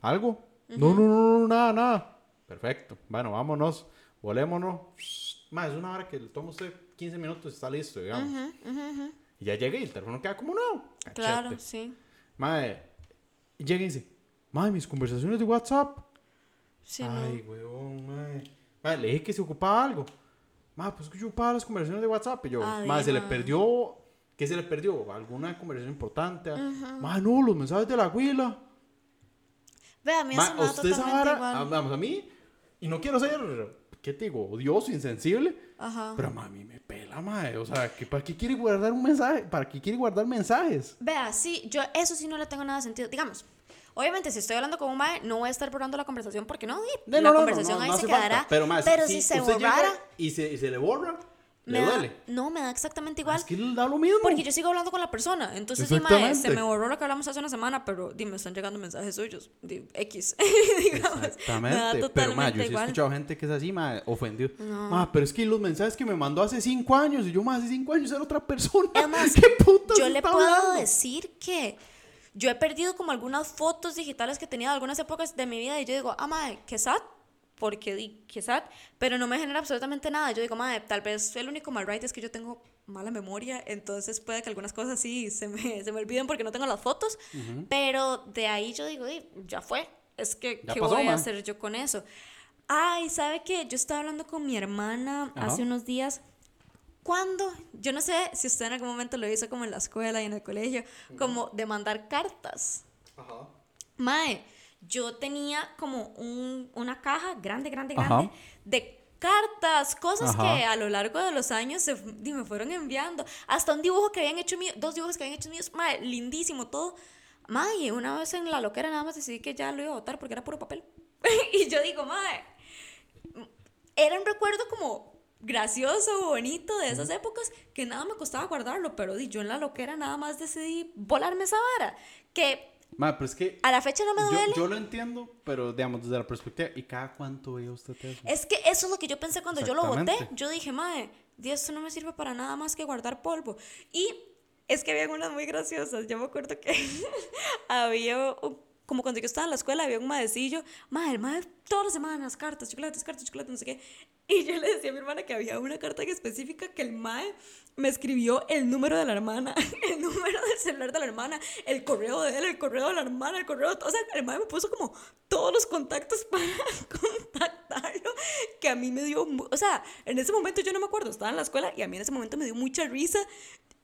¿Algo? No, no, no, no, nada, nada. Perfecto. Bueno, vámonos. Volémonos. Mae, es una hora que le toma usted 15 minutos y está listo, digamos. Y ya llega y el teléfono queda como no. Claro, sí. Y llega y dice, mae, mis conversaciones de WhatsApp. Sí, no. Ay, weón, mae. Mae, le dije que se ocupaba algo. Mae, pues que yo ocupaba las conversaciones de WhatsApp. Y yo, mae, se le perdió. ¿Qué se le perdió? ¿Alguna conversación importante? Mae, no, los mensajes de la huila. Ve, a mí eso me da totalmente igual. a- vamos, a mí, y no quiero ser, ¿qué te digo? Odioso, insensible. Ajá. Pero mami, me pela, mae. O sea, ¿que ¿para qué quiere guardar un mensaje? ¿Para qué quiere guardar mensajes? Vea, sí, yo eso sí no le tengo nada de sentido. Digamos, obviamente si estoy hablando con un mae, no voy a estar borrando la conversación porque no, y De- la no, no, no, conversación no, ahí no se hace falta. quedará. Pero, mae, si, se usted llega borrara, y se, y se le borra, le me da, duele. no, me da exactamente igual. Es que le da lo mismo. Porque yo sigo hablando con la persona. Entonces, sí, mae, se Exactamente. me borró lo que hablamos hace una semana, pero dime, están llegando mensajes suyos. Di, X. digamos. Me da Exactamente. Pero, ma, totalmente yo sí he escuchado gente que es así, ma, ofendido. No. Ma, pero es que los mensajes que me mandó hace cinco años y yo, ma, hace cinco años era otra persona. Es más, ¿Qué putas yo le puedo hablando? decir que yo he perdido como algunas fotos digitales que tenía de algunas épocas de mi vida y yo digo, ah, madre, qué sad, porque sad, pero no me genera absolutamente nada. Yo digo, madre, tal vez el único mal right es que yo tengo mala memoria, entonces puede que algunas cosas sí se me, se me olviden porque no tengo las fotos, pero de ahí yo digo, "Di, ya fue, es que, Ya ¿qué pasó, voy a hacer yo con eso? Ay, ¿sabe qué? Yo estaba hablando con mi hermana Ajá. hace unos días. ¿Cuándo? Yo no sé si usted en algún momento lo hizo como en la escuela y en el colegio, como de mandar cartas. Ajá. Mae, yo tenía como un- una caja grande, grande, Ajá. grande de cartas, cosas Ajá. que a lo largo de los años se, me fueron enviando. Hasta un dibujo que habían hecho mío, dos dibujos que habían hecho míos, mae, lindísimo todo. Mae, una vez en la loquera nada más decidí que ya lo iba a botar porque era puro papel. y yo digo, mae, era un recuerdo como gracioso, bonito de esas épocas que nada me costaba guardarlo, pero yo en la loquera nada más decidí volarme esa vara. Que Ma, pero es que a la fecha no me duele. yo, yo lo entiendo, pero digamos, desde la perspectiva, ¿y cada cuánto veía usted eso? Es que eso es lo que yo pensé cuando yo lo. Exactamente. Yo dije, mae, di, esto no me sirve para nada más que guardar polvo. Y es que había unas muy graciosas. Yo me acuerdo que había, un- como cuando yo estaba en la escuela, había un maecillo, mae, el mae, todas las semanas, cartas, chocolates, cartas, chocolates, no sé qué. Y yo le decía a mi hermana que había una carta en específica que el mae me escribió el número de la hermana, el número del celular de la hermana, el correo de él, el correo de la hermana, el correo, o sea, el mae me puso como todos los contactos para contactarlo, que a mí me dio, o sea, en ese momento yo no me acuerdo, estaba en la escuela y a mí en ese momento me dio mucha risa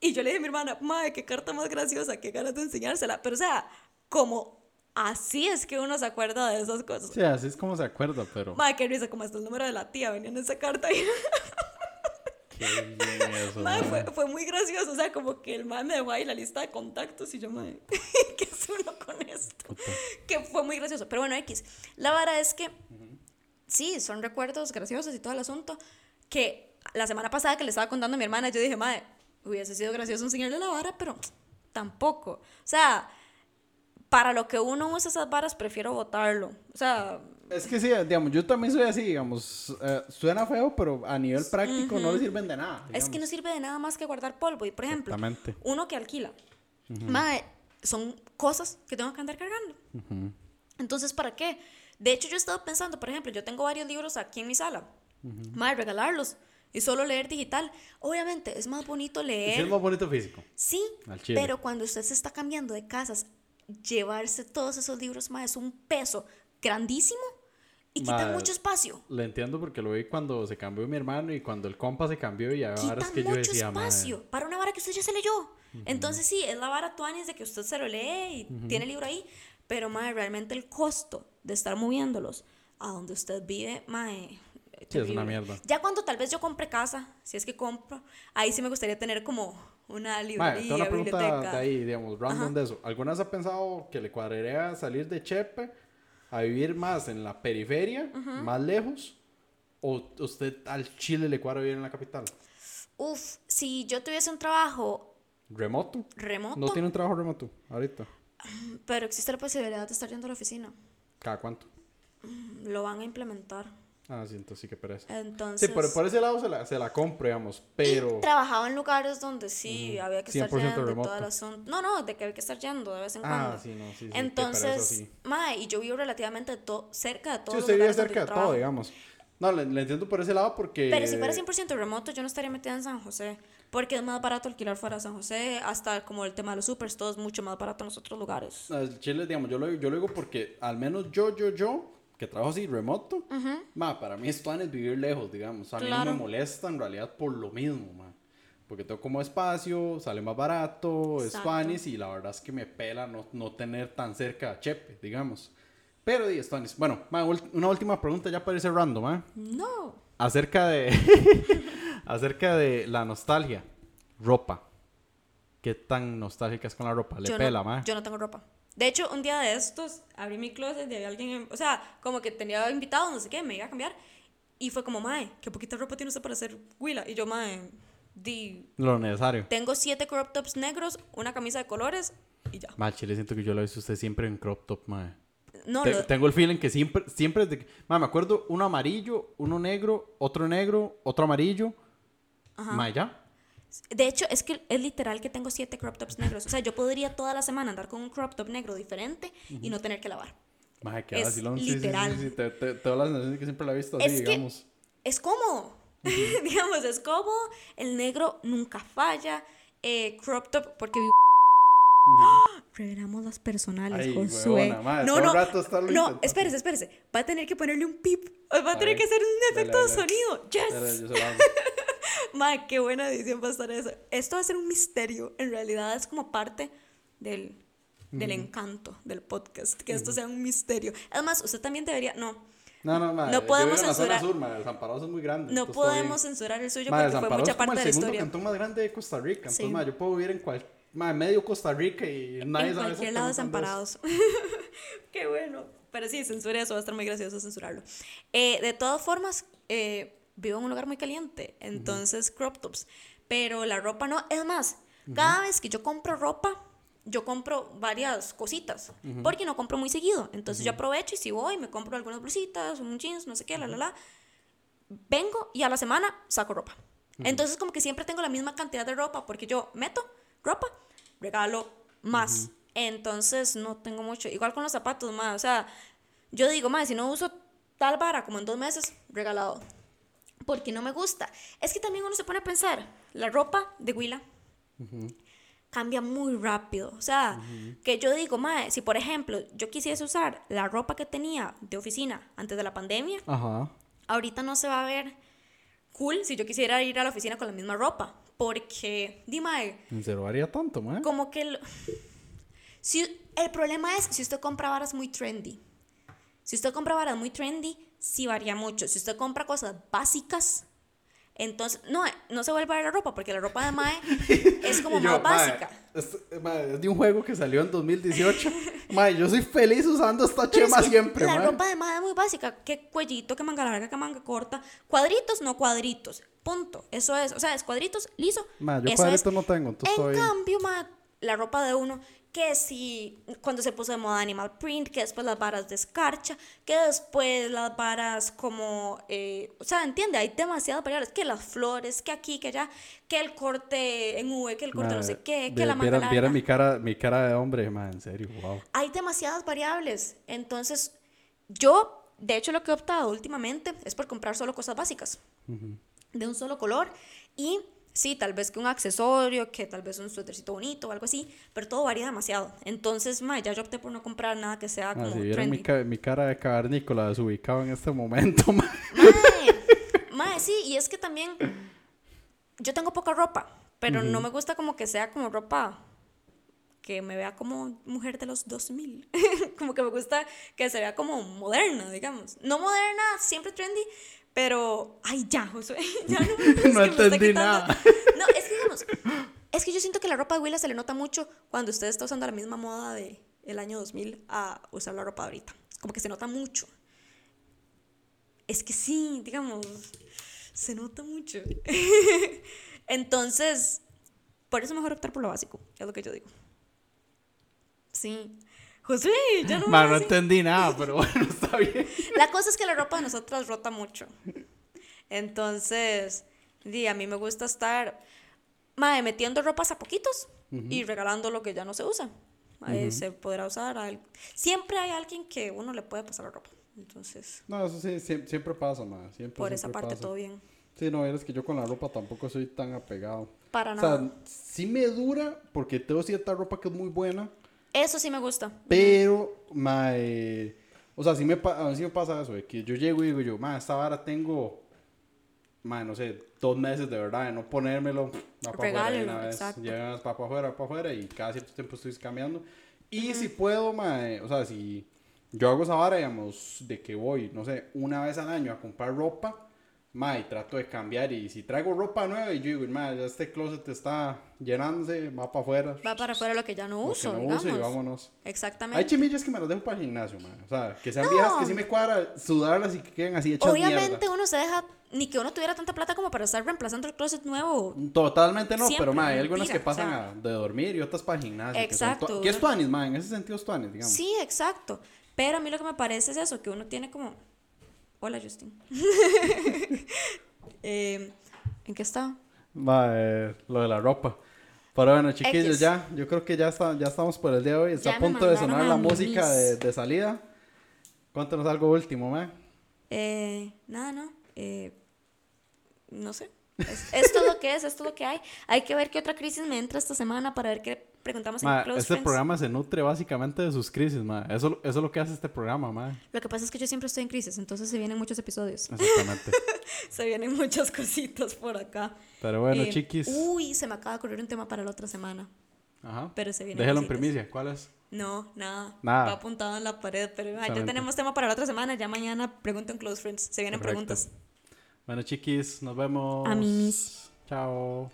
y yo le dije a mi hermana, mae, qué carta más graciosa, qué ganas de enseñársela, pero o sea, como así es que uno se acuerda de esas cosas. Sí, así es como se acuerda, pero... Mae, qué risa, como hasta el número de la tía venía en esa carta Qué bien eso, Mae, ma. fue, fue muy gracioso, o sea, como que el mae me dejó ahí la lista de contactos y yo, mae, ¿qué es uno con esto? Que fue muy gracioso, pero bueno, X. La vara es que, sí, son recuerdos graciosos y todo el asunto, que la semana pasada que le estaba contando a mi hermana, yo dije, mae, hubiese sido gracioso enseñarle la vara, pero tampoco. O sea, para lo que uno usa esas varas, prefiero botarlo. O sea, Es que sí, digamos, yo también soy así, digamos, eh, suena feo, pero a nivel práctico no le sirven de nada. Es que no sirve de nada más que guardar polvo. Y por ejemplo, uno que alquila, mae, son cosas que tengo que andar cargando. Entonces, ¿para qué? De hecho, yo he estado pensando, por ejemplo, yo tengo varios libros aquí en mi sala. Mae, regalarlos y solo leer digital. Obviamente, es más bonito leer. es más bonito físico. Sí, Al chile. pero cuando usted se está cambiando de casas, llevarse todos esos libros, mae, es un peso grandísimo y quita Mae, mucho espacio. Lo entiendo porque lo vi cuando se cambió mi hermano y cuando el compa se cambió y ahora es que yo decía, "Mae, espacio para una vara que usted ya se leyó. Entonces sí, es la vara tuanis de que usted se lo lee y tiene el libro ahí, pero mae, realmente el costo de estar moviéndolos a donde usted vive, mae, Sí, es una mierda. Ya cuando tal vez yo compre casa, si es que compro, ahí sí me gustaría tener como una librería, tengo una pregunta biblioteca. de ahí, digamos, random de eso. ¿Alguna vez ha pensado que le cuadraría salir de Chepe a vivir más en la periferia, más lejos? ¿O usted al Chile le cuadra vivir en la capital? Uf, si yo tuviese un trabajo ¿Remoto? remoto, No tiene un trabajo remoto ahorita. pero existe la posibilidad de estar yendo a la oficina, ¿Cada cuánto? lo van a implementar. Ah, sí, entonces sí que pereza. Entonces, Sí, por, por ese lado se la, se la compro, digamos, pero... Y trabajaba en lugares donde sí había que estar 100% yendo todo el asunto. No, no, de que había que estar yendo de vez en Ah, cuando. sí, no, sí, sí, qué pereza, Entonces, sí. mae, y yo vivo relativamente to- cerca de Sí, todos los usted vive cerca de todo, digamos. No, le, le entiendo por ese lado porque... Pero si fuera 100% remoto, yo no estaría metida en San José. Porque es más barato alquilar fuera de San José. Hasta como el tema de los supers, todo es mucho más barato en los otros lugares. Chile, digamos, yo lo, yo lo digo porque al menos yo, yo, yo, que trabajo así remoto, ma, para mí es es vivir lejos, digamos. A mí no me molesta en realidad por lo mismo, ma. Porque tengo como espacio, sale más barato, es Exacto. tuanis y la verdad es que me pela no, no tener tan cerca a Chepe, digamos. Pero, di, Stones. Bueno, ma, una última pregunta ya para ir cerrando, ma. No. Acerca de. acerca de la nostalgia. Ropa. ¿Qué tan nostálgica es con la ropa? Le yo pela, no, ma. Yo no tengo ropa. De hecho, un día de estos abrí mi closet y había alguien, en- o sea, como que tenía invitados, no sé qué, me iba a cambiar. Y fue como, mae, qué poquita ropa tiene usted para hacer huila. Y yo, mae, di, Lo necesario. tengo siete crop tops negros, una camisa de colores y ya. Ma, chile, siento que yo lo he visto usted siempre en crop top, ma. No, Te- lo- tengo el feeling que siempre, siempre de que- Ma, me acuerdo uno amarillo, uno negro, otro negro, otro amarillo. Ma, ya. De hecho, es que es literal que tengo siete crop tops negros. O sea, yo podría toda la semana andar con un crop top negro diferente y no tener que lavar. Ma, qué Es vacilón. Sí, sí, sí, literal. sí, Te, te, te doy la sensación de que siempre la he visto así, Es que- digamos. es cómodo. Digamos, es cómodo. El negro nunca falla. Eh, crop top, porque vi- ¡Ah! Revelamos las personales, Ay, Josué. huevona, madre, no, no, rato no, espérese, espérese. Va a tener que ponerle un pip. Va a tener ver. que hacer un Dale, efecto de dale. sonido. Dale, Yes. yo se. Madre, qué buena edición va a estar eso. Esto va a ser un misterio. En realidad es como parte del, del encanto del podcast. Que esto sea un misterio. Además, usted también debería. No, No, no, ma. No yo podemos en zona censurar- sur, ma. Desamparados es muy grande. no podemos censurar el suyo Ma, porque fue mucha es parte de el la segundo historia. cantón más grande de Costa Rica. Entonces, Sí. ma, yo puedo vivir en cual, ma, medio Costa Rica y nadie en sabe cualquier lado es. desamparados. Qué bueno. Pero sí, censura eso, va a estar muy gracioso censurarlo. Eh, de todas formas, eh, vivo en un lugar muy caliente, entonces crop tops. Pero la ropa no. Es más, cada vez que yo compro ropa, yo compro varias cositas, porque no compro muy seguido. Entonces yo aprovecho y si voy, me compro algunas blusitas, un jeans, no sé qué, la, la, la. Vengo y a la semana saco ropa. Entonces como que siempre tengo la misma cantidad de ropa, porque yo meto ropa, regalo más. Entonces no tengo mucho. Igual con los zapatos, más. O sea, yo digo, más, si no uso tal vara como en dos meses, regalado. Porque no me gusta. Es que también uno se pone a pensar, la ropa de Willa cambia muy rápido. O sea, que yo digo, mae, si por ejemplo yo quisiese usar la ropa que tenía de oficina antes de la pandemia, Ajá. ahorita no se va a ver cool si yo quisiera ir a la oficina con la misma ropa. Porque, di mae, ¿En serio haría tanto, ma? como que... lo- Si, el problema es si usted compra varas muy trendy. Si usted compra varas muy trendy, sí varía mucho. Si usted compra cosas básicas, entonces... No, no se vuelve a la ropa, porque la ropa de Mae es como yo, más básica. Es, ma, es de un juego que salió en 2018. ma, yo soy feliz usando esta Pero es chema que siempre, La ma. ropa de Mae es muy básica. ¿Qué cuellito, qué manga larga, qué manga corta? Cuadritos, no cuadritos. Punto. Eso es. O sea, es cuadritos, liso. Ma, yo eso cuadritos es. no tengo, entonces En estoy... cambio, ma, la ropa de uno, que si cuando se puso de moda animal print, que después las varas de escarcha, que después las varas como, eh, o sea, entiende, hay demasiadas variables, que las flores, que aquí, que allá, que el corte en V, que el corte no Ma, sé qué, que la manga viera, mi cara, mi cara de hombre, ma, en serio, wow. Hay demasiadas variables, entonces yo, de hecho, lo que he optado últimamente es por comprar solo cosas básicas, de un solo color, y sí, tal vez que un accesorio, que tal vez un suétercito bonito o algo así, pero todo varía demasiado. Entonces, ma, ya yo opté por no comprar nada que sea Ma, como si vieran mi, trendy. ca- mi cara de cavernícola desubicado en este momento, ma. Mae, mae, sí, y es que también yo tengo poca ropa, pero no me gusta como que sea como ropa que me vea como mujer de los 2000. como que me gusta que se vea como moderna, digamos. No moderna, siempre trendy, pero ay, ya, Josué, ya no, es entendí nada. No, es que digamos, es que yo siento que la ropa de Willa se le nota mucho cuando usted está usando la misma moda de el año 2000 a usar la ropa de ahorita. Como que se nota mucho. Es que sí, digamos, se nota mucho. Entonces, por eso mejor optar por lo básico, es lo que yo digo. Sí. José, ya no me Ma, no entendí nada, pero bueno, está bien. La cosa es que la ropa de nosotras rota mucho. Entonces, di, a mí me gusta estar mae, metiendo ropas a poquitos y regalando lo que ya no se usa. Mae, Se podrá usar. al- Siempre hay alguien que uno le puede pasar la ropa. Entonces, No, eso sí, siem- siempre, pasa, ma. Siempre, por esa siempre parte pasa. todo bien. Sí, no, es que yo con la ropa tampoco soy tan apegado. Para O nada. sea, sí me dura porque tengo cierta ropa que es muy buena, Eso sí me gusta. pero, ma, eh, o sea, sí me, a mí sí me pasa eso, de que yo llego y digo yo, ma, esta vara tengo, ma, no sé, dos meses de verdad de no ponérmelo, va para afuera Regálelo, una vez, exacto. llegas para afuera, para afuera y cada cierto tiempo estoy cambiando. Y si puedo, ma, eh, o sea, si yo hago esa vara, digamos, de que voy, no sé, una vez al año a comprar ropa, ma, y trato de cambiar. Y si traigo ropa nueva, y yo digo, ma, ya este closet está llenándose, va para afuera. Va para afuera lo que ya no lo que uso, no digamos. uso y vámonos. Hay Exactamente. chimillas que me las dejo para el gimnasio, ma. O sea, que sean No. viejas que sí me cuadra sudarlas y que queden así hechas Obviamente mierda. uno se deja, ni que uno tuviera tanta plata como para estar reemplazando el closet nuevo. Totalmente no, Siempre, pero ma, hay algunas mentira, que pasan o sea. a- de dormir y otras para el gimnasio. que son Exacto, Que es tuanis, ma, en ese sentido es tuanis, digamos. Sí, exacto. Pero a mí lo que me parece es eso, que uno tiene como... Hola, Justin. Eh, ¿En qué estaba? Eh, lo de la ropa. Pero bueno, chiquillos, X. ya, yo creo que ya, está, ya estamos por el día de hoy. Está Ya a punto de sonar la música de, de salida. Cuéntanos algo último, ma. Eh, nada, no. Eh, no sé. Es- esto es lo que es, esto es lo que hay. Hay que ver qué otra crisis me entra esta semana para ver qué preguntamos Ma, en Close este Friends. programa se nutre básicamente de sus crisis, ma. Eso, eso es lo que hace este programa, ma. Lo que pasa es que yo siempre estoy en crisis, entonces se vienen muchos episodios. Exactamente. se vienen muchas cositas por acá. Pero bueno, Eh, chiquis. Uy, se me acaba de ocurrir un tema para la otra semana. Ajá. pero se vienen Déjelo en primicia. ¿Cuál es? No, nada. Nada. Va apuntado en la pared, pero ah, ya tenemos tema para la otra semana. Ya mañana pregunto en Close Friends. Se vienen Correcto. preguntas. Bueno, chiquis, nos vemos. A mimis. Chao.